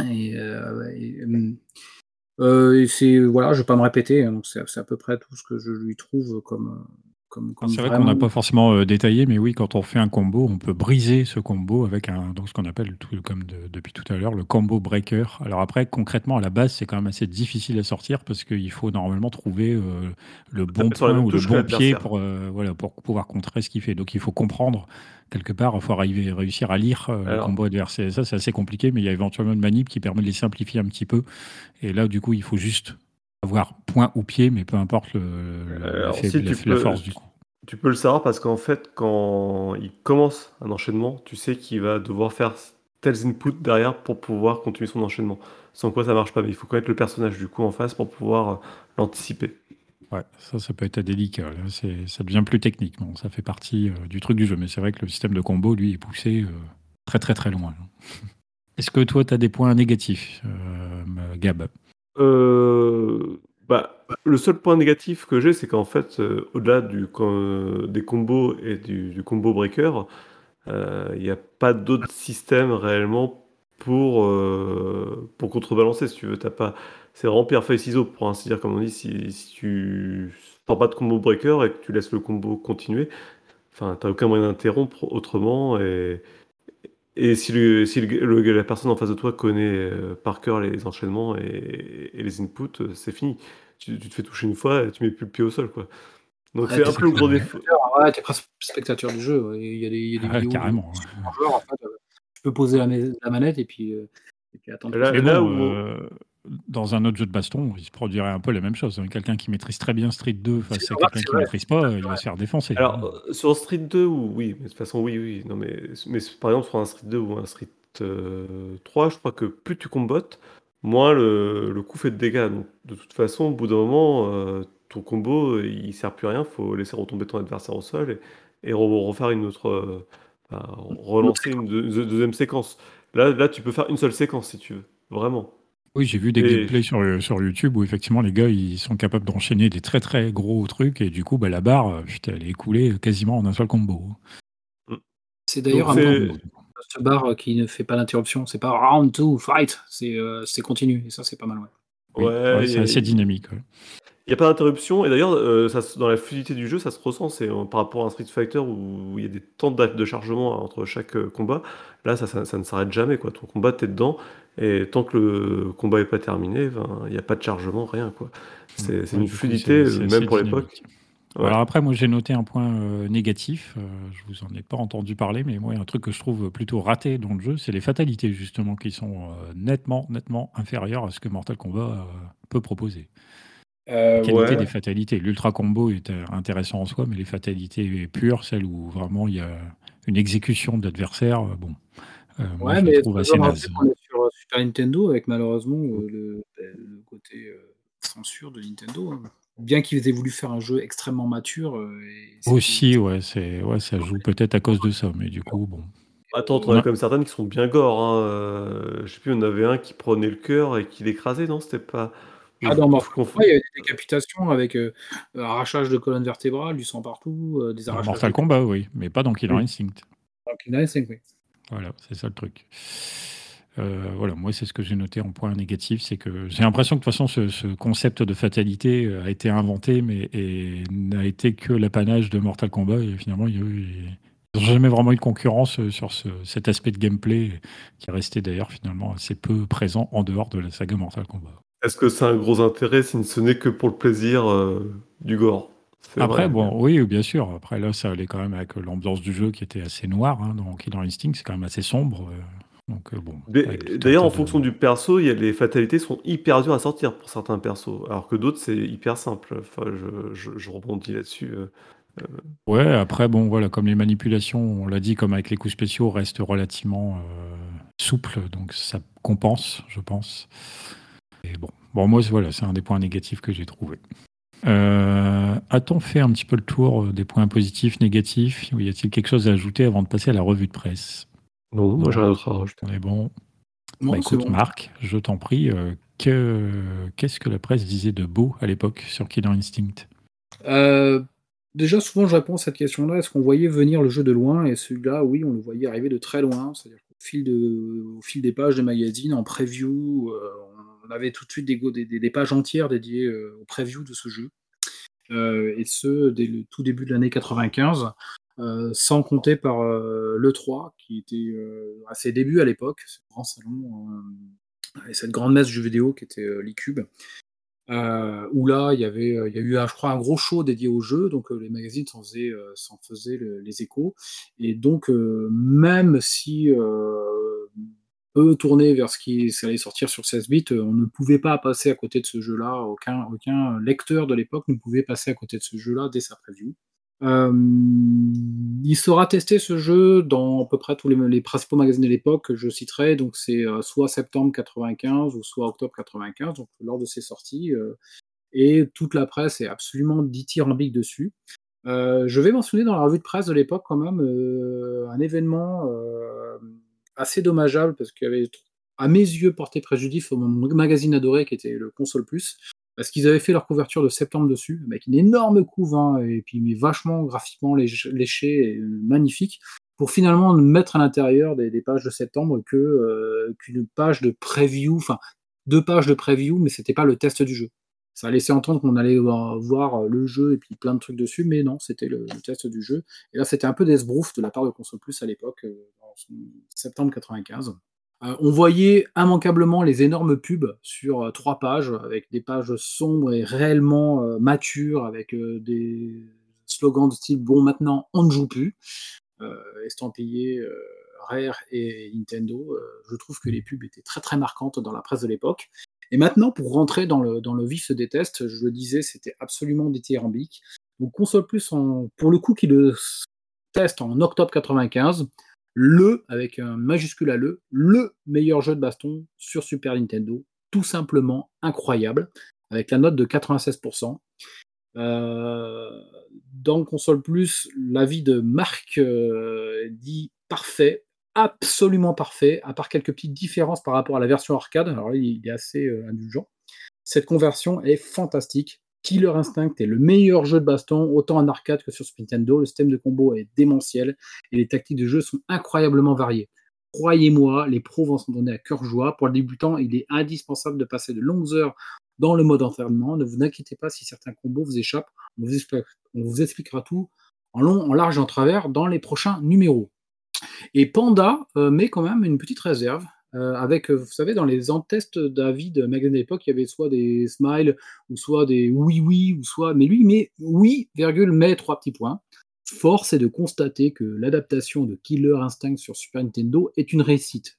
Euh, et, c'est. Voilà, je vais pas me répéter. hein, c'est à peu près tout ce que je lui trouve comme. Comme, comme C'est vrai qu'on n'a pas forcément euh, détaillé, mais oui, quand on fait un combo, on peut briser ce combo avec un, donc ce qu'on appelle, tout, comme de- depuis tout à l'heure, le combo breaker. Alors après, concrètement, à la base, c'est quand même assez difficile à sortir parce qu'il faut normalement trouver euh, le bon point ou le bon pied pour, euh, voilà, pour pouvoir contrer ce qu'il fait. Donc il faut comprendre quelque part, il faut arriver, réussir à lire euh, le combo adverse. Et ça, c'est assez compliqué, mais il y a éventuellement une manip qui permet de les simplifier un petit peu. Et là, du coup, il faut juste avoir point ou pied, mais peu importe le, le- la, faible- si la- tu la peux- force du coup. Tu peux le savoir parce qu'en fait, quand il commence un enchaînement, tu sais qu'il va devoir faire tels inputs derrière pour pouvoir continuer son enchaînement. Sans quoi ça marche pas. Mais il faut connaître le personnage du coup en face pour pouvoir euh, l'anticiper. Ouais, ça, ça peut être délicat. Là. Ça devient plus technique. Bon, ça fait partie euh, du truc du jeu. Mais c'est vrai que le système de combo, lui, est poussé euh, très, très, très loin. [laughs] Est-ce que toi, tu as des points négatifs, euh, Gab? Euh, bah, le seul point négatif que j'ai, c'est qu'en fait, euh, au-delà des combos et du, combo breaker, euh, il n'y a pas d'autre système réellement pour, euh, pour contrebalancer, si tu veux. T'as pas, c'est vraiment feuille ciseaux, pour ainsi dire, comme on dit, si, si tu sors pas de combo breaker et que tu laisses le combo continuer, enfin, t'as aucun moyen d'interrompre autrement et et si, le, si le- le- la personne en face de toi connaît euh, par cœur les enchaînements et, et les inputs, euh, c'est fini. Tu, tu te fais toucher une fois et tu mets plus le pied au sol, quoi. Donc Ouais, c'est un peu le gros défaut. Ouais, t'es presque spectateur du jeu. ouais. Il y a des, il y a des Ah, vidéos. Carrément. de joueurs, en fait, euh, tu peux poser la, ma- la manette et puis euh, Et puis attendre. Là, là bon, où euh, dans un autre jeu de baston, il se produirait un peu la même chose. Quelqu'un qui maîtrise très bien Street 2 face C'est à quelqu'un qui vrai. maîtrise pas, il va se faire défoncer. Alors, hein. euh, sur Street 2, ou- oui, mais de toute façon, oui, oui. Non, mais, mais par exemple, sur un Street 2 ou un Street euh, 3, je crois que plus tu combattes, moins le, le coup fait de dégâts. Donc, de toute façon, au bout d'un moment, euh, ton combo, euh, il sert plus à rien. faut laisser retomber ton adversaire au sol et, et re- refaire une autre. euh, enfin, relancer une, deux- deux- deuxième séquence. Là, là, tu peux faire une seule séquence si tu veux. Vraiment. Oui, j'ai vu des Et- gameplays sur, euh, sur YouTube où effectivement les gars ils sont capables d'enchaîner des très très gros trucs et du coup bah, la barre, euh, putain, elle est écoulée quasiment en un seul combo. C'est d'ailleurs un Donc, peu c'est- ce bar qui ne fait pas d'interruption. C'est pas round two, fight. C'est euh, c'est continu. Et ça, c'est pas mal. Ouais. Oui, Ouais, c'est a- assez dynamique. ouais. Il n'y a pas d'interruption, et d'ailleurs, euh, ça se- dans la fluidité du jeu, ça se ressent. C'est euh, par rapport à un Street Fighter où il y a des temps de, de chargement entre chaque euh, combat. Là, ça, ça, ça ne s'arrête jamais. Quoi. Ton combat, t'es dedans, et tant que le combat n'est pas terminé, ben, il n'y a pas de chargement, rien. quoi. C'est Ouais, une fluidité, euh, même pour l'époque. Ouais. Alors après, moi j'ai noté un point euh, négatif, euh, je vous en ai pas entendu parler, mais moi un truc que je trouve plutôt raté dans le jeu, c'est les fatalités justement qui sont euh, nettement, nettement inférieures à ce que Mortal Kombat euh, peut proposer. Euh, La qualité ouais. des fatalités. L'ultra combo est intéressant en soi, mais les fatalités pures, celles où vraiment il y a une exécution de l'adversaire, euh, bon, euh, moi je trouve assez toujours Super Nintendo avec malheureusement euh, le, ben, le côté euh, censure de Nintendo. hein. Bien qu'ils aient voulu faire un jeu extrêmement mature. euh, et Aussi, ouais, c'est, ouais, ça joue peut-être à cause de ça, mais du coup, bon. Attends, t'en On a- comme certaines qui sont bien gore. Hein. je sais plus, en avait un qui prenait le cœur et qui l'écrasait, non C'était pas. Ah, confonds. Kombat, il y avait des décapitations avec euh, arrachage de colonne vertébrale, du sang partout, euh, des Dans arrachages. Mortal de- Kombat, oui, mais pas dans Killer Oui. Instinct. dans Killer Instinct, oui. Voilà, c'est ça le truc. Euh, voilà, moi c'est ce que j'ai noté en point négatif, c'est que j'ai l'impression que de toute façon ce, ce concept de fatalité euh, a été inventé, mais n'a été que l'apanage de Mortal Kombat et finalement il y a eu- ils n'ont jamais vraiment eu de concurrence euh, sur ce- cet aspect de gameplay qui est resté d'ailleurs finalement assez peu présent en dehors de la saga Mortal Kombat. Est-ce que c'est un gros intérêt si ce n'est que pour le plaisir euh, du gore? Après, vrai. bon, oui, bien sûr. Après, là, ça allait quand même avec l'ambiance du jeu qui était assez noire. hein, dans Killer Instinct, c'est quand même assez sombre. euh, donc, euh, bon. D'ailleurs, en de- fonction du perso, y a, les fatalités sont hyper dures à sortir pour certains persos, alors que d'autres, c'est hyper simple. Enfin, je, je- je rebondis là-dessus. euh. Ouais, après, bon, voilà, comme les manipulations, on l'a dit, comme avec les coups spéciaux, restent relativement euh, souples, donc ça compense, je pense. Et bon, bon moi, c'est- voilà, c'est un des points négatifs que j'ai trouvé. Euh, A-t-on fait un petit peu le tour euh, des points positifs, négatifs Ou y a-t-il quelque chose à ajouter avant de passer à la revue de presse? Non, moi j'ai rien d'autre à rajouter. On est bon Non, Bah, écoute, bon. Marc, je t'en prie, euh, que, qu'est-ce que la presse disait de beau à l'époque sur Killer Instinct? Euh, déjà, souvent, je réponds à cette question-là. Est-ce qu'on voyait venir le jeu de loin? Et celui-là, oui, on le voyait arriver de très loin. C'est-à-dire qu'au fil, de, au fil des pages des magazines, en preview, euh, on avait tout de suite des, des, des- des pages entières dédiées euh, au preview de ce jeu. Euh, et ce, dès le tout début de l'année 95. Euh, sans compter par euh, l'E3, qui était euh, à ses débuts à l'époque, ce grand salon, euh, et cette grande messe jeux vidéo qui était l'eCube. Où là, il y avait, il y a eu, je crois, un gros show dédié au jeu, donc les magazines s'en faisaient, faisaient le- les échos. Et donc, même si peu tourné vers ce qui allait sortir sur 16 bits, on ne pouvait pas passer à côté de ce jeu-là. Aucun, aucun lecteur de l'époque ne pouvait passer à côté de ce jeu-là dès sa preview. Euh, il sera testé ce jeu dans à peu près tous les, principaux magazines de l'époque que je citerai. Donc c'est euh, soit septembre 95 ou soit octobre 95, donc lors de ses sorties. euh, et toute la presse est absolument dithyrambique dessus. Euh, je vais mentionner dans la revue de presse de l'époque quand même un événement assez dommageable parce qu'il avait, à mes yeux, porté préjudice au magazine adoré qui était le Console Plus parce qu'ils avaient fait leur couverture de septembre dessus, avec une énorme couve, hein, et puis mais vachement graphiquement léch- léché et euh, magnifique, pour finalement mettre à l'intérieur des, des pages de septembre euh, qu'une page de preview, enfin deux pages de preview, mais c'était pas le test du jeu. Ça a laissé entendre qu'on allait voir, voir le jeu et puis plein de trucs dessus, mais non, c'était le, test du jeu. Et là, c'était un peu d'esbrouf de la part de Console Plus à l'époque, euh, en septembre 95. Euh, on voyait immanquablement les énormes pubs sur euh, trois pages, avec des pages sombres et réellement euh, matures, avec des slogans de style Bon, maintenant, on ne joue plus, estampillés Rare et Nintendo, je trouve que les pubs étaient très très marquantes dans la presse de l'époque. Et maintenant, pour rentrer dans le, dans le vif des tests, je le disais, c'était absolument dithyrambique. Donc Console Plus, pour le coup, qui le teste en octobre 95, le, avec un majuscule à le, le meilleur jeu de baston sur Super Nintendo, tout simplement incroyable, avec la note de 96%. Euh, dans Console Plus, l'avis de Marc euh, dit parfait, absolument parfait, à part quelques petites différences par rapport à la version arcade. Alors là, il est assez euh, indulgent. Cette conversion est fantastique. Killer Instinct est le meilleur jeu de baston, autant en arcade que sur Super Nintendo. Le système de combo est démentiel et les tactiques de jeu sont incroyablement variées. Croyez-moi, les pros vont s'en donner à cœur joie. Pour le débutant, il est indispensable de passer de longues heures dans le mode enfermement. Ne vous inquiétez pas si certains combos vous échappent. On vous, expliquera tout en long, en large et en travers dans les prochains numéros. Et Panda euh, met quand même une petite réserve. Euh, avec, euh, vous savez, dans les en-tests d'avis de magazine d'époque, il y avait soit des smiles, ou soit des oui oui, ou soit. Mais lui, met oui, virgule, mais trois petits points. Force est de constater que l'adaptation de Killer Instinct sur Super Nintendo est une réussite.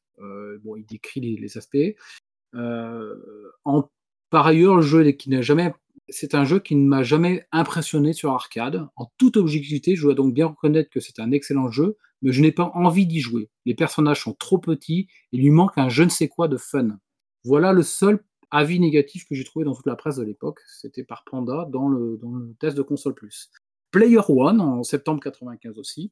bon, il décrit les, aspects. en, par ailleurs, le jeu qui n'a jamais c'est un jeu qui ne m'a jamais impressionné sur arcade. En toute objectivité, je dois donc bien reconnaître que c'est un excellent jeu, mais je n'ai pas envie d'y jouer. Les personnages sont trop petits et lui manque un je ne sais quoi de fun. Voilà le seul avis négatif que j'ai trouvé dans toute la presse de l'époque. C'était par Panda dans le, test de console plus. Player One en septembre 95 aussi.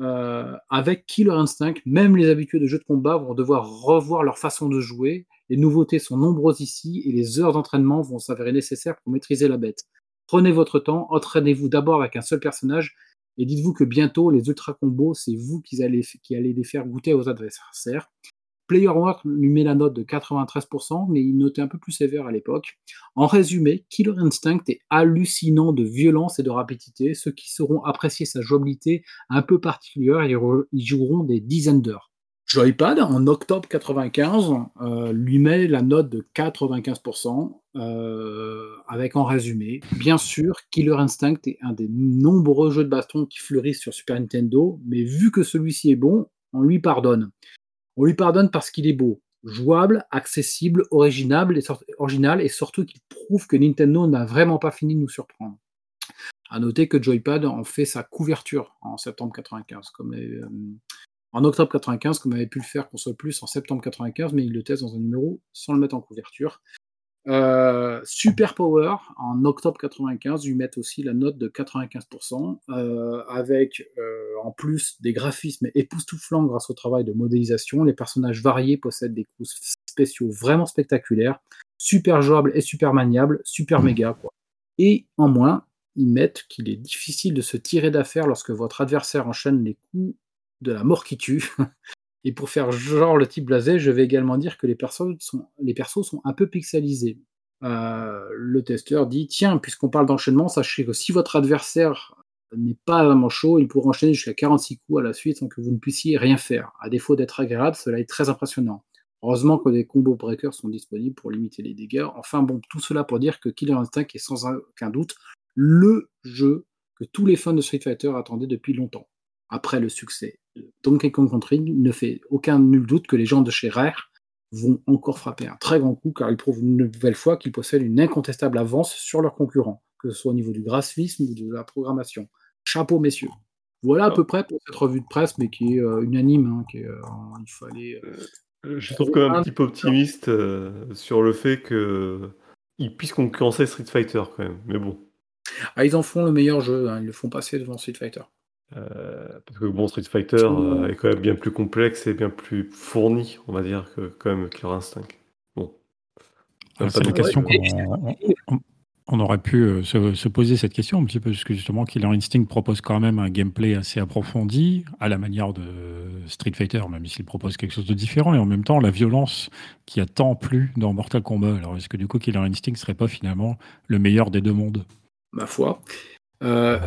Euh, avec Killer Instinct, même les habitués de jeux de combat vont devoir revoir leur façon de jouer les nouveautés sont nombreuses ici et les heures d'entraînement vont s'avérer nécessaires pour maîtriser la bête. Prenez votre temps, entraînez-vous d'abord avec un seul personnage et dites-vous que bientôt les ultra combos, c'est vous qui allez, les faire goûter aux adversaires. Player One lui met la note de 93%, mais il notait un peu plus sévère à l'époque. En résumé, Killer Instinct est hallucinant de violence et de rapidité. Ceux qui sauront apprécier sa jouabilité un peu particulière, ils joueront des dizaines d'heures. Joypad, en octobre 95, euh, lui met la note de 95%, euh, avec en résumé, bien sûr, Killer Instinct est un des nombreux jeux de baston qui fleurissent sur Super Nintendo, mais vu que celui-ci est bon, on lui pardonne. On lui pardonne parce qu'il est beau, jouable, accessible, original et, original, et surtout qu'il prouve que Nintendo n'a vraiment pas fini de nous surprendre. À noter que Joypad en fait sa couverture en septembre 95, comme les, euh, en octobre 95, comme avait pu le faire Console Plus en septembre 95, mais il le teste dans un numéro sans le mettre en couverture. Euh, Super Power, en octobre 95, lui mettent aussi la note de 95%, euh, avec euh, en plus des graphismes époustouflants grâce au travail de modélisation. Les personnages variés possèdent des coups spéciaux vraiment spectaculaires, super jouables et super maniables, super méga. Quoi. Et en moins, ils mettent qu'il est difficile de se tirer d'affaire lorsque votre adversaire enchaîne les coups de la mort qui tue. [laughs] Et pour faire genre le type blasé, je vais également dire que les, persos sont, un peu pixelisés. Euh, le testeur dit Tiens, puisqu'on parle d'enchaînement, sachez que si votre adversaire n'est pas vraiment chaud, il pourra enchaîner jusqu'à 46 coups à la suite sans que vous ne puissiez rien faire. À défaut d'être agréable, cela est très impressionnant. Heureusement que des combo breakers sont disponibles pour limiter les dégâts. Enfin bon, tout cela pour dire que Killer Instinct est sans aucun doute le jeu que tous les fans de Street Fighter attendaient depuis longtemps après le succès Donkey Kong Country, ne fait aucun nul doute que les gens de chez Rare vont encore frapper un très grand coup car ils prouvent une nouvelle fois qu'ils possèdent une incontestable avance sur leurs concurrents, que ce soit au niveau du graphisme ou de la programmation. Chapeau messieurs. Voilà à peu près pour cette revue de presse, mais qui est euh, unanime. Hein, qui euh, il fallait. Euh, je trouve quand même un petit peu optimiste sur le fait qu'ils puissent concurrencer Street Fighter quand même. Mais bon. Ah, ils en font le meilleur jeu. Hein, ils le font passer devant Street Fighter. Euh, parce que bon, Street Fighter euh, est quand même bien plus complexe et bien plus fourni, on va dire, que quand même Killer Instinct. Bon. Ah, c'est une question qu'on on, aurait pu euh, se, poser cette question un petit peu, parce que justement, Killer Instinct propose quand même un gameplay assez approfondi, à la manière de Street Fighter, même s'il propose quelque chose de différent, et en même temps, la violence qui a tant plu dans Mortal Kombat. Alors, est-ce que du coup, Killer Instinct serait pas finalement le meilleur des deux mondes? Ma foi. Euh,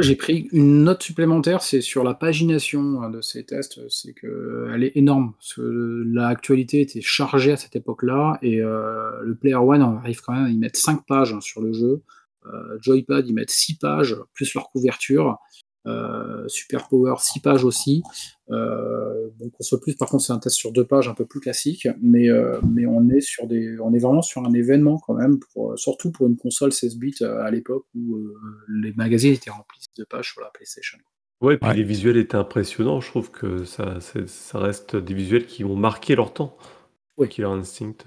j'ai pris une note supplémentaire, c'est sur la pagination hein, de ces tests, c'est qu'elle est énorme. L'actualité était chargée à cette époque-là, et euh, le Player One arrive quand même à y mettre 5 pages hein, sur le jeu. Euh, Joypad, ils mettent 6 pages, plus leur couverture. Super Power, 6 pages aussi. bon, Console Plus, par contre, c'est un test sur deux pages un peu plus classique, mais, mais on, est sur des, on est vraiment sur un événement quand même, pour, surtout pour une console 16 bits à l'époque où les magazines étaient remplis de pages sur la PlayStation. Ouais, et puis les visuels étaient impressionnants. Je trouve que ça, ça reste des visuels qui ont marqué leur temps. Oui. Killer Instinct.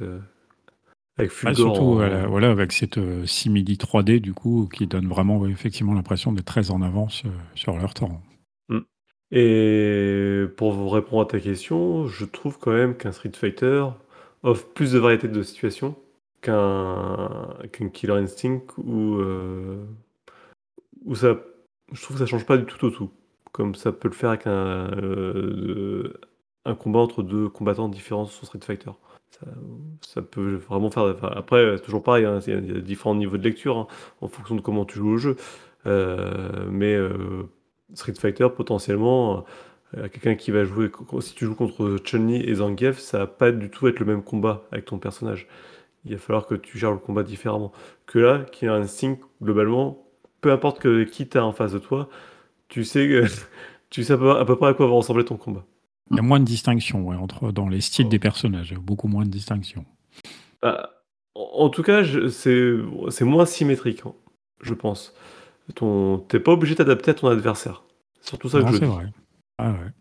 Avec bah, surtout voilà, avec cette simili 3D du coup qui donne vraiment effectivement l'impression d'être très en avance sur leur temps. Mmh. Et pour vous répondre à ta question, je trouve quand même qu'un Street Fighter offre plus de variété de situations qu'un Killer Instinct où, où ça je trouve que ça change pas du tout au tout, comme ça peut le faire avec un, un combat entre deux combattants différents sur Street Fighter. Ça, peut vraiment faire. après, toujours pareil, hein, il y a différents niveaux de lecture hein, en fonction de comment tu joues au jeu. Euh, mais euh, Street Fighter, potentiellement, euh, quelqu'un qui va jouer, si tu joues contre Chun-Li et Zangief, ça va pas du tout être le même combat avec ton personnage. Il va falloir que tu gères le combat différemment. Que là, qui a un instinct, globalement, peu importe qui t'as en face de toi, tu sais, [laughs] tu sais à peu, près à quoi va ressembler ton combat. Il y a moins de distinction entre, dans les styles des personnages, beaucoup moins de distinction. Bah, en, tout cas, c'est moins symétrique, hein, je pense. Ton, t'es pas obligé d'adapter à ton adversaire. Surtout ça que je c'est vrai. Ah ouais.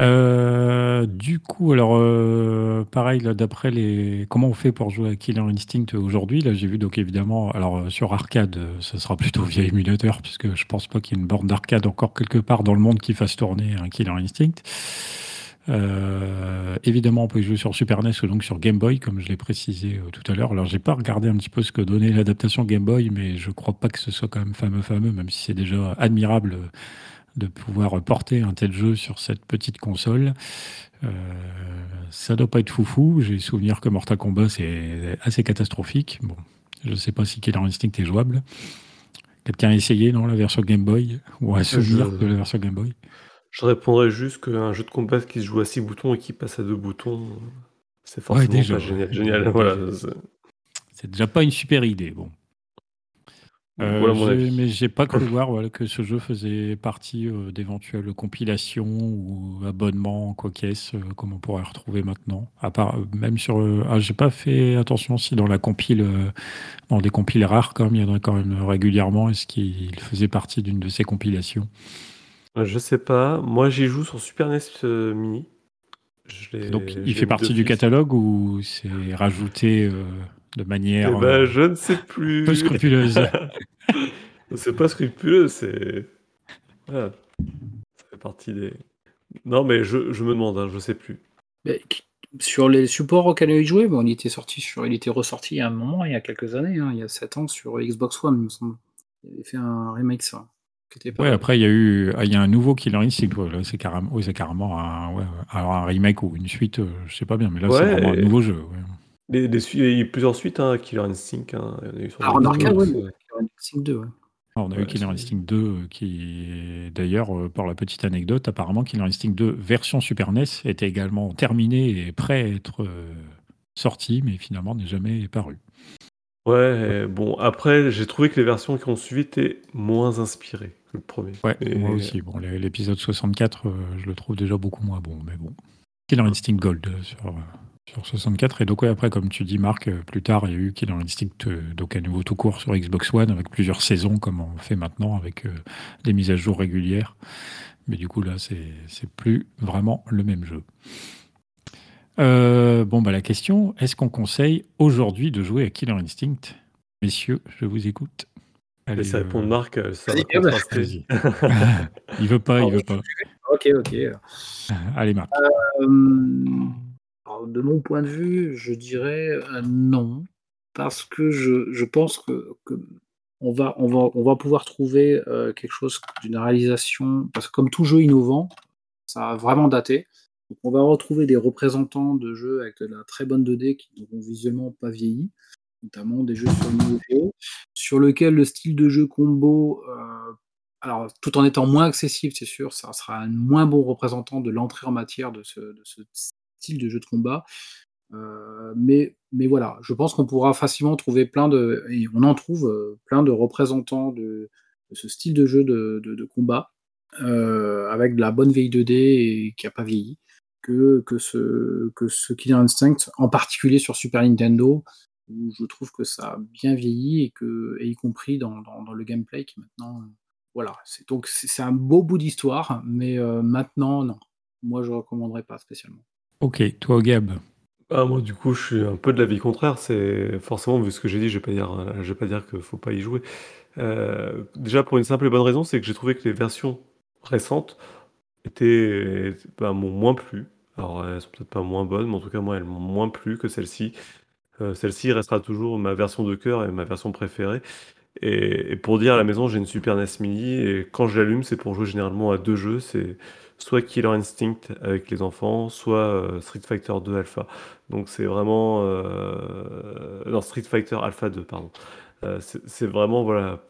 Euh, du coup, alors euh, pareil là, d'après les, comment on fait pour jouer à Killer Instinct aujourd'hui Là, j'ai vu donc évidemment, alors euh, sur arcade, ça sera plutôt via émulateur puisque je pense pas qu'il y ait une borne d'arcade encore quelque part dans le monde qui fasse tourner un Killer Instinct. évidemment, on peut jouer sur Super NES ou donc sur Game Boy, comme je l'ai précisé tout à l'heure. Alors, j'ai pas regardé un petit peu ce que donnait l'adaptation Game Boy, mais je crois pas que ce soit quand même fameux, fameux, même si c'est déjà admirable de pouvoir porter un tel jeu sur cette petite console. Euh, ça doit pas être foufou. J'ai souvenir que Mortal Kombat, c'est assez catastrophique. Bon, je ne sais pas si Killer Instinct est jouable. Quelqu'un a essayé, non, la version Game Boy Ou un souvenir de la version Game Boy? Je répondrais juste qu'un jeu de combat qui se joue à 6 boutons et qui passe à 2 boutons, c'est forcément déjà, pas génial. génial. [laughs] Voilà, c'est déjà pas une super idée. Bon. Euh, mais j'ai pas cru [laughs] voir que ce jeu faisait partie euh, d'éventuelles compilations ou abonnements, quoi qu'est-ce, euh, comme on pourrait retrouver maintenant. À part, même sur. ah, j'ai pas fait attention si dans la compile, dans des compiles rares, comme il y en a quand même régulièrement, est-ce qu'il faisait partie d'une de ces compilations Je sais pas. Moi, j'y joue sur Super NES Mini. Donc, il fait partie du catalogue ou c'est rajouté de manière. Eh ben, je ne sais plus. Peu scrupuleuse. [laughs] c'est pas scrupuleux, c'est. Ça fait partie des. Non, mais je, je me demande, hein, je sais plus. sur les supports auxquels il jouait, bon, il était sorti sur, il était ressorti il y a un moment, il y a quelques années, hein, il y a 7 ans sur Xbox One, il me semble. Il avait fait un remake ça. Ouais, après il y a eu, ah, il y a un nouveau Killer Instinct. c'est carrément, oui, c'est carrément un, ouais, alors un remake ou une suite, euh, je sais pas bien, mais là c'est vraiment un nouveau jeu. Des, il y a eu plusieurs suites, hein, Killer Instinct. Hein. Il y a eu ah, on a Killer Instinct 2. Ah, on a eu Killer Instinct 2 euh, qui, d'ailleurs, euh, pour la petite anecdote, apparemment Killer Instinct 2 version Super NES était également terminé et prêt à être euh, sorti, mais finalement n'est jamais paru. Ouais, bon, après, j'ai trouvé que les versions qui ont suivi étaient moins inspirées que le premier. Ouais, moi aussi. Bon, l'épisode 64, je le trouve déjà beaucoup moins bon, mais bon. Killer Instinct Gold sur, sur 64. Et donc, après, comme tu dis, Marc, euh, plus tard, il y a eu Killer Instinct, euh, donc à nouveau tout court sur Xbox One, avec plusieurs saisons, comme on fait maintenant, avec euh, des mises à jour régulières. Mais du coup, là, c'est plus vraiment le même jeu. bon, bah, la question, est-ce qu'on conseille aujourd'hui de jouer à Killer Instinct? Messieurs, je vous écoute. Allez, ça répond Marc, ça va [laughs] il veut pas, il veut pas. [laughs] Ok, ok. Allez, Marc de mon point de vue, je dirais euh, non, parce que je, pense que, on, va, pouvoir trouver euh, quelque chose d'une réalisation, parce que comme tout jeu innovant, ça a vraiment daté. On va retrouver des représentants de jeux avec de la très bonne 2D qui n'auront visuellement pas vieilli, notamment des jeux sur Neo sur lequel le style de jeu combo, euh, alors tout en étant moins accessible, c'est sûr, ça sera un moins bon représentant de l'entrée en matière de ce, de ce style de jeu de combat. Euh, mais, mais voilà, je pense qu'on pourra facilement trouver plein de, et on en trouve euh, plein de représentants de, ce style de jeu de, de, combat avec de la bonne vieille 2D et qui n'a pas vieilli que, que, ce, que ce Killer Instinct, en particulier sur Super Nintendo, où je trouve que ça a bien vieilli et, que, et y compris dans, dans, le gameplay qui maintenant. voilà, c'est, donc c'est un beau bout d'histoire, mais maintenant, non. Moi, je recommanderais pas spécialement. Ok, toi, Gab ah, moi, du coup, je suis un peu de l'avis contraire. C'est forcément, vu ce que j'ai dit, je vais pas dire, je vais pas dire qu'il faut pas y jouer. Euh, déjà, pour une simple et bonne raison, c'est que j'ai trouvé que les versions récentes étaient, bah, m'ont moins plu. Alors, elles sont peut-être pas moins bonnes, mais en tout cas, moi, elles m'ont moins plu que celle-ci. Euh, celle-ci restera toujours ma version de cœur et ma version préférée. Et, pour dire, à la maison, j'ai une Super NES Mini, et quand je l'allume, c'est pour jouer généralement à deux jeux. C'est soit Killer Instinct avec les enfants, soit euh, Street Fighter 2 Alpha. Donc c'est vraiment... Euh, non, Street Fighter Alpha 2, pardon. Euh, c'est vraiment, voilà,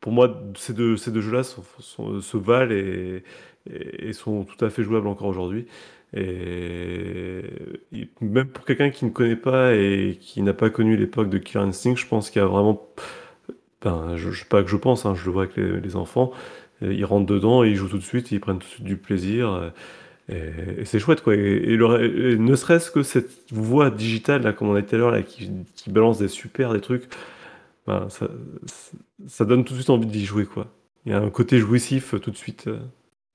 pour, moi, ces deux, ces deux jeux-là se valent et, sont tout à fait jouables encore aujourd'hui. Et, même pour quelqu'un qui ne connaît pas et qui n'a pas connu l'époque de Killer Instinct, je pense qu'il y a vraiment... Ben, je, je, pas que je pense, hein, je le vois avec les enfants, ils rentrent dedans ils jouent tout de suite, ils prennent tout de suite du plaisir. Et, c'est chouette, quoi. Et, ne serait-ce que cette voix digitale, comme on a dit tout à l'heure, là, qui, balance des super, des trucs, ben, ça, donne tout de suite envie d'y jouer, quoi. Il y a un côté jouissif euh, tout de suite. Euh.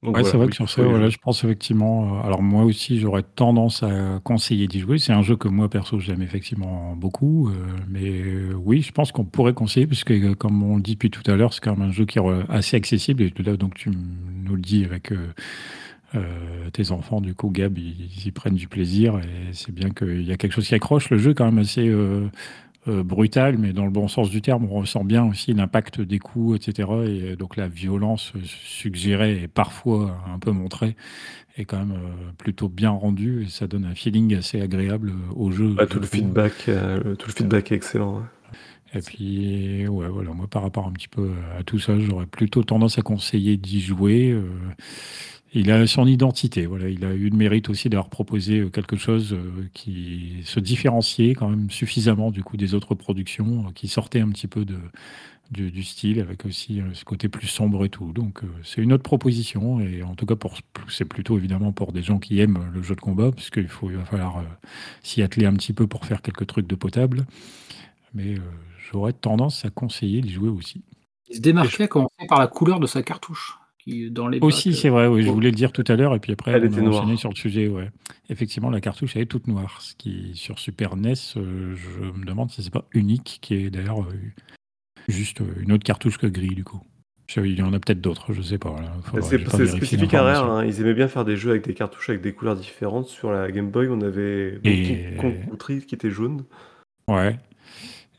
Ouais, c'est vrai que sur ça, voilà, je pense effectivement. Euh, alors, moi aussi, j'aurais tendance à conseiller d'y jouer. C'est un jeu que moi, perso, j'aime effectivement beaucoup. mais oui, je pense qu'on pourrait conseiller, puisque, comme on le dit depuis tout à l'heure, c'est quand même un jeu qui est assez accessible. Et là, donc, tu nous le dis avec. Euh, tes enfants, du coup, Gab, ils, y prennent du plaisir et c'est bien qu'il y a quelque chose qui accroche. Le jeu quand même assez euh, euh, brutal, mais dans le bon sens du terme, on ressent bien aussi l'impact des coups, etc. Et donc la violence suggérée et parfois un peu montrée est quand même plutôt bien rendue et ça donne un feeling assez agréable au jeu. tout, le feedback, tout le feedback est excellent. Et puis, ouais, voilà, moi par rapport un petit peu à tout ça, j'aurais plutôt tendance à conseiller d'y jouer. Il a son identité. Voilà, il a eu le mérite aussi d'avoir proposé euh, quelque chose euh, qui se différenciait quand même suffisamment du coup des autres productions, euh, qui sortait un petit peu de, du, style, avec aussi ce côté plus sombre et tout. Donc c'est une autre proposition, et en tout cas pour c'est plutôt évidemment pour des gens qui aiment le jeu de combat, puisqu'il faut il va falloir s'y atteler un petit peu pour faire quelques trucs de potable. Mais j'aurais tendance à conseiller d'y jouer aussi. Il se démarquait commencer par la couleur de sa cartouche dans les Aussi, c'est vrai, oui, je voulais le dire tout à l'heure, et puis après, elle on a enchaîné sur le sujet. Ouais. Effectivement, la cartouche, elle est toute noire, ce qui, sur Super NES, euh, je me demande si c'est pas unique, qui est d'ailleurs euh, juste euh, une autre cartouche que gris, du coup. Il y en a peut-être d'autres, je sais pas. C'est spécifique à Rare, hein. ils aimaient bien faire des jeux avec des cartouches avec des couleurs différentes. Sur la Game Boy, on avait et... qui était jaune. Ouais,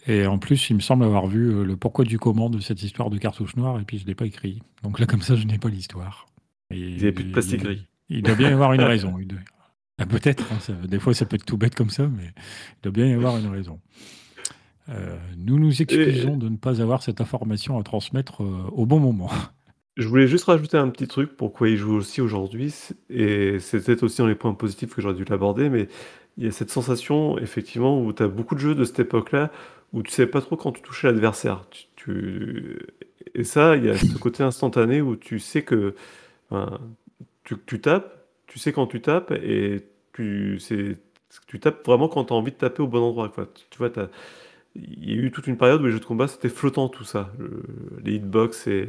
et en plus, il me semble avoir vu euh, le pourquoi du comment de cette histoire de cartouche noire, et puis je ne l'ai pas écrit. Donc là, comme ça, je n'ai pas l'histoire. Il n'y a plus de plastique gris. Il, doit bien y avoir une [laughs] raison. Ah, peut-être, hein, des fois ça peut être tout bête comme ça, mais il doit bien y avoir une raison. Euh, nous nous excusons de ne pas avoir cette information à transmettre euh, au bon moment. Je voulais juste rajouter un petit truc pourquoi il joue aussi aujourd'hui, et c'est peut-être aussi dans les points positifs que j'aurais dû l'aborder, mais il y a cette sensation, effectivement, où tu as beaucoup de jeux de cette époque-là où tu sais pas trop quand tu touches l'adversaire. Tu, Et ça, il y a ce côté instantané où tu sais que tu, tu, tapes, tu sais quand tu tapes et tu, tu tapes vraiment quand tu as envie de taper au bon endroit. Quoi. Tu vois, il y a eu toute une période où les jeux de combat c'était flottant tout ça. les hitbox et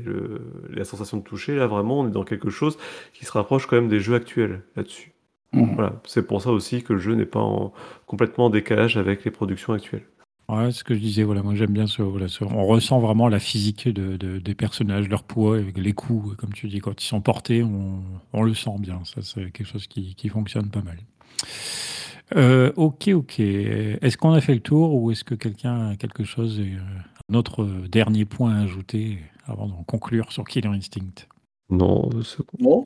la sensation de toucher, là vraiment on est dans quelque chose qui se rapproche quand même des jeux actuels là-dessus. Mmh. Voilà, c'est pour ça aussi que le jeu n'est pas en, complètement en décalage avec les productions actuelles. Ouais, ce que je disais, voilà, moi j'aime bien ce, voilà, on ressent vraiment la physique de, des personnages, leur poids, avec les coups, comme tu dis, quand ils sont portés, on, on le sent bien. Ça, c'est quelque chose qui, qui, fonctionne pas mal. Euh, ok, ok. Est-ce qu'on a fait le tour ou est-ce que quelqu'un a quelque chose, euh, un autre dernier point à ajouter avant d'en conclure sur Killer Instinct? Non, c'est bon.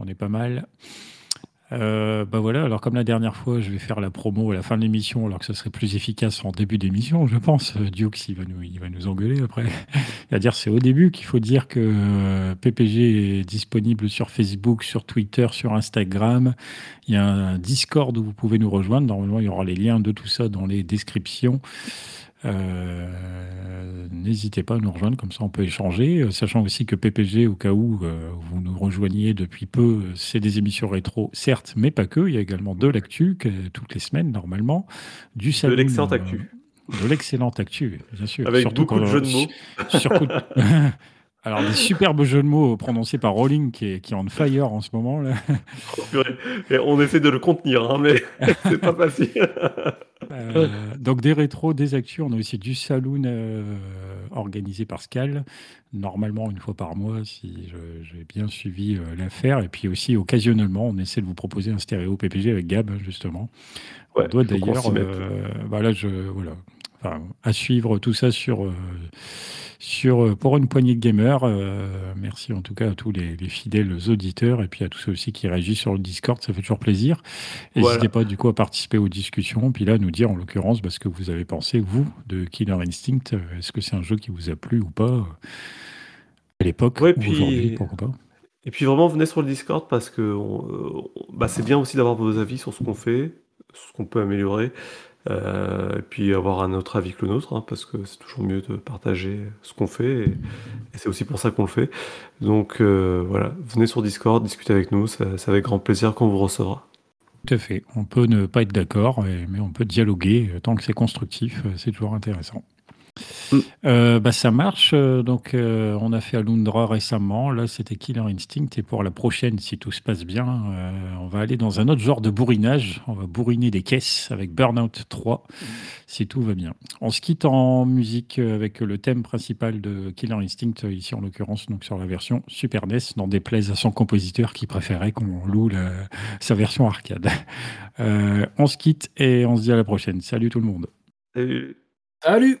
On est pas mal. Euh, bah voilà, alors comme la dernière fois, je vais faire la promo à la fin de l'émission, alors que ça serait plus efficace en début d'émission, je pense. Euh, Dukes, il va nous, il va nous engueuler après. Il va dire c'est au début qu'il faut dire que euh, PPG est disponible sur Facebook, sur Twitter, sur Instagram. Il y a un Discord où vous pouvez nous rejoindre. Normalement, il y aura les liens de tout ça dans les descriptions. N'hésitez pas à nous rejoindre, comme ça on peut échanger, sachant aussi que PPG, au cas où vous nous rejoigniez depuis peu, c'est des émissions rétro, certes, mais pas que. Il y a également de l'actu, toutes les semaines normalement, du salon. De l'excellente actu. De l'excellente actu, bien sûr. Avec beaucoup de jeux de mots. [laughs] Alors, des superbes jeux de mots prononcés par Rowling qui est, qui est on fire en ce moment. Là. Et on essaie de le contenir, hein, mais [laughs] c'est pas facile. Euh, donc, des rétros, des actus. On a aussi du saloon euh, organisé par Scal, normalement une fois par mois, si j'ai bien suivi euh, l'affaire. Et puis aussi, occasionnellement, on essaie de vous proposer un stéréo PPG avec Gab, justement. on doit d'ailleurs. voilà, je, voilà. Enfin, à suivre tout ça sur sur, euh, pour une poignée de gamers. Euh, merci en tout cas à tous les, fidèles auditeurs et puis à tous ceux aussi qui réagissent sur le Discord, ça fait toujours plaisir. N'hésitez pas du coup à participer aux discussions, puis là nous dire en l'occurrence bah, ce que vous avez pensé, vous, de Killer Instinct. Est-ce que c'est un jeu qui vous a plu ou pas à l'époque ouais, aujourd'hui, pourquoi pas? Et puis vraiment, venez sur le Discord parce que euh, bah, c'est bien aussi d'avoir vos avis sur ce qu'on fait, ce qu'on peut améliorer. Euh, et puis avoir un autre avis que le nôtre, hein, parce que c'est toujours mieux de partager ce qu'on fait, et, c'est aussi pour ça qu'on le fait. Donc euh, voilà, venez sur Discord, discutez avec nous, c'est avec grand plaisir qu'on vous recevra. Tout à fait. On peut ne pas être d'accord, mais on peut dialoguer tant que c'est constructif, c'est toujours intéressant. Mm. Euh, bah, ça marche. Euh, donc, euh, on a fait Alundra récemment. Là, c'était Killer Instinct. Et pour la prochaine, si tout se passe bien, on va aller dans un autre genre de bourrinage. On va bourriner des caisses avec Burnout 3, si tout va bien. On se quitte en musique avec le thème principal de Killer Instinct, ici en l'occurrence, donc sur la version Super NES, dans des plaisirs à son compositeur qui préférait qu'on loue sa version arcade. on se quitte et on se dit à la prochaine. Salut tout le monde. Salut. Salut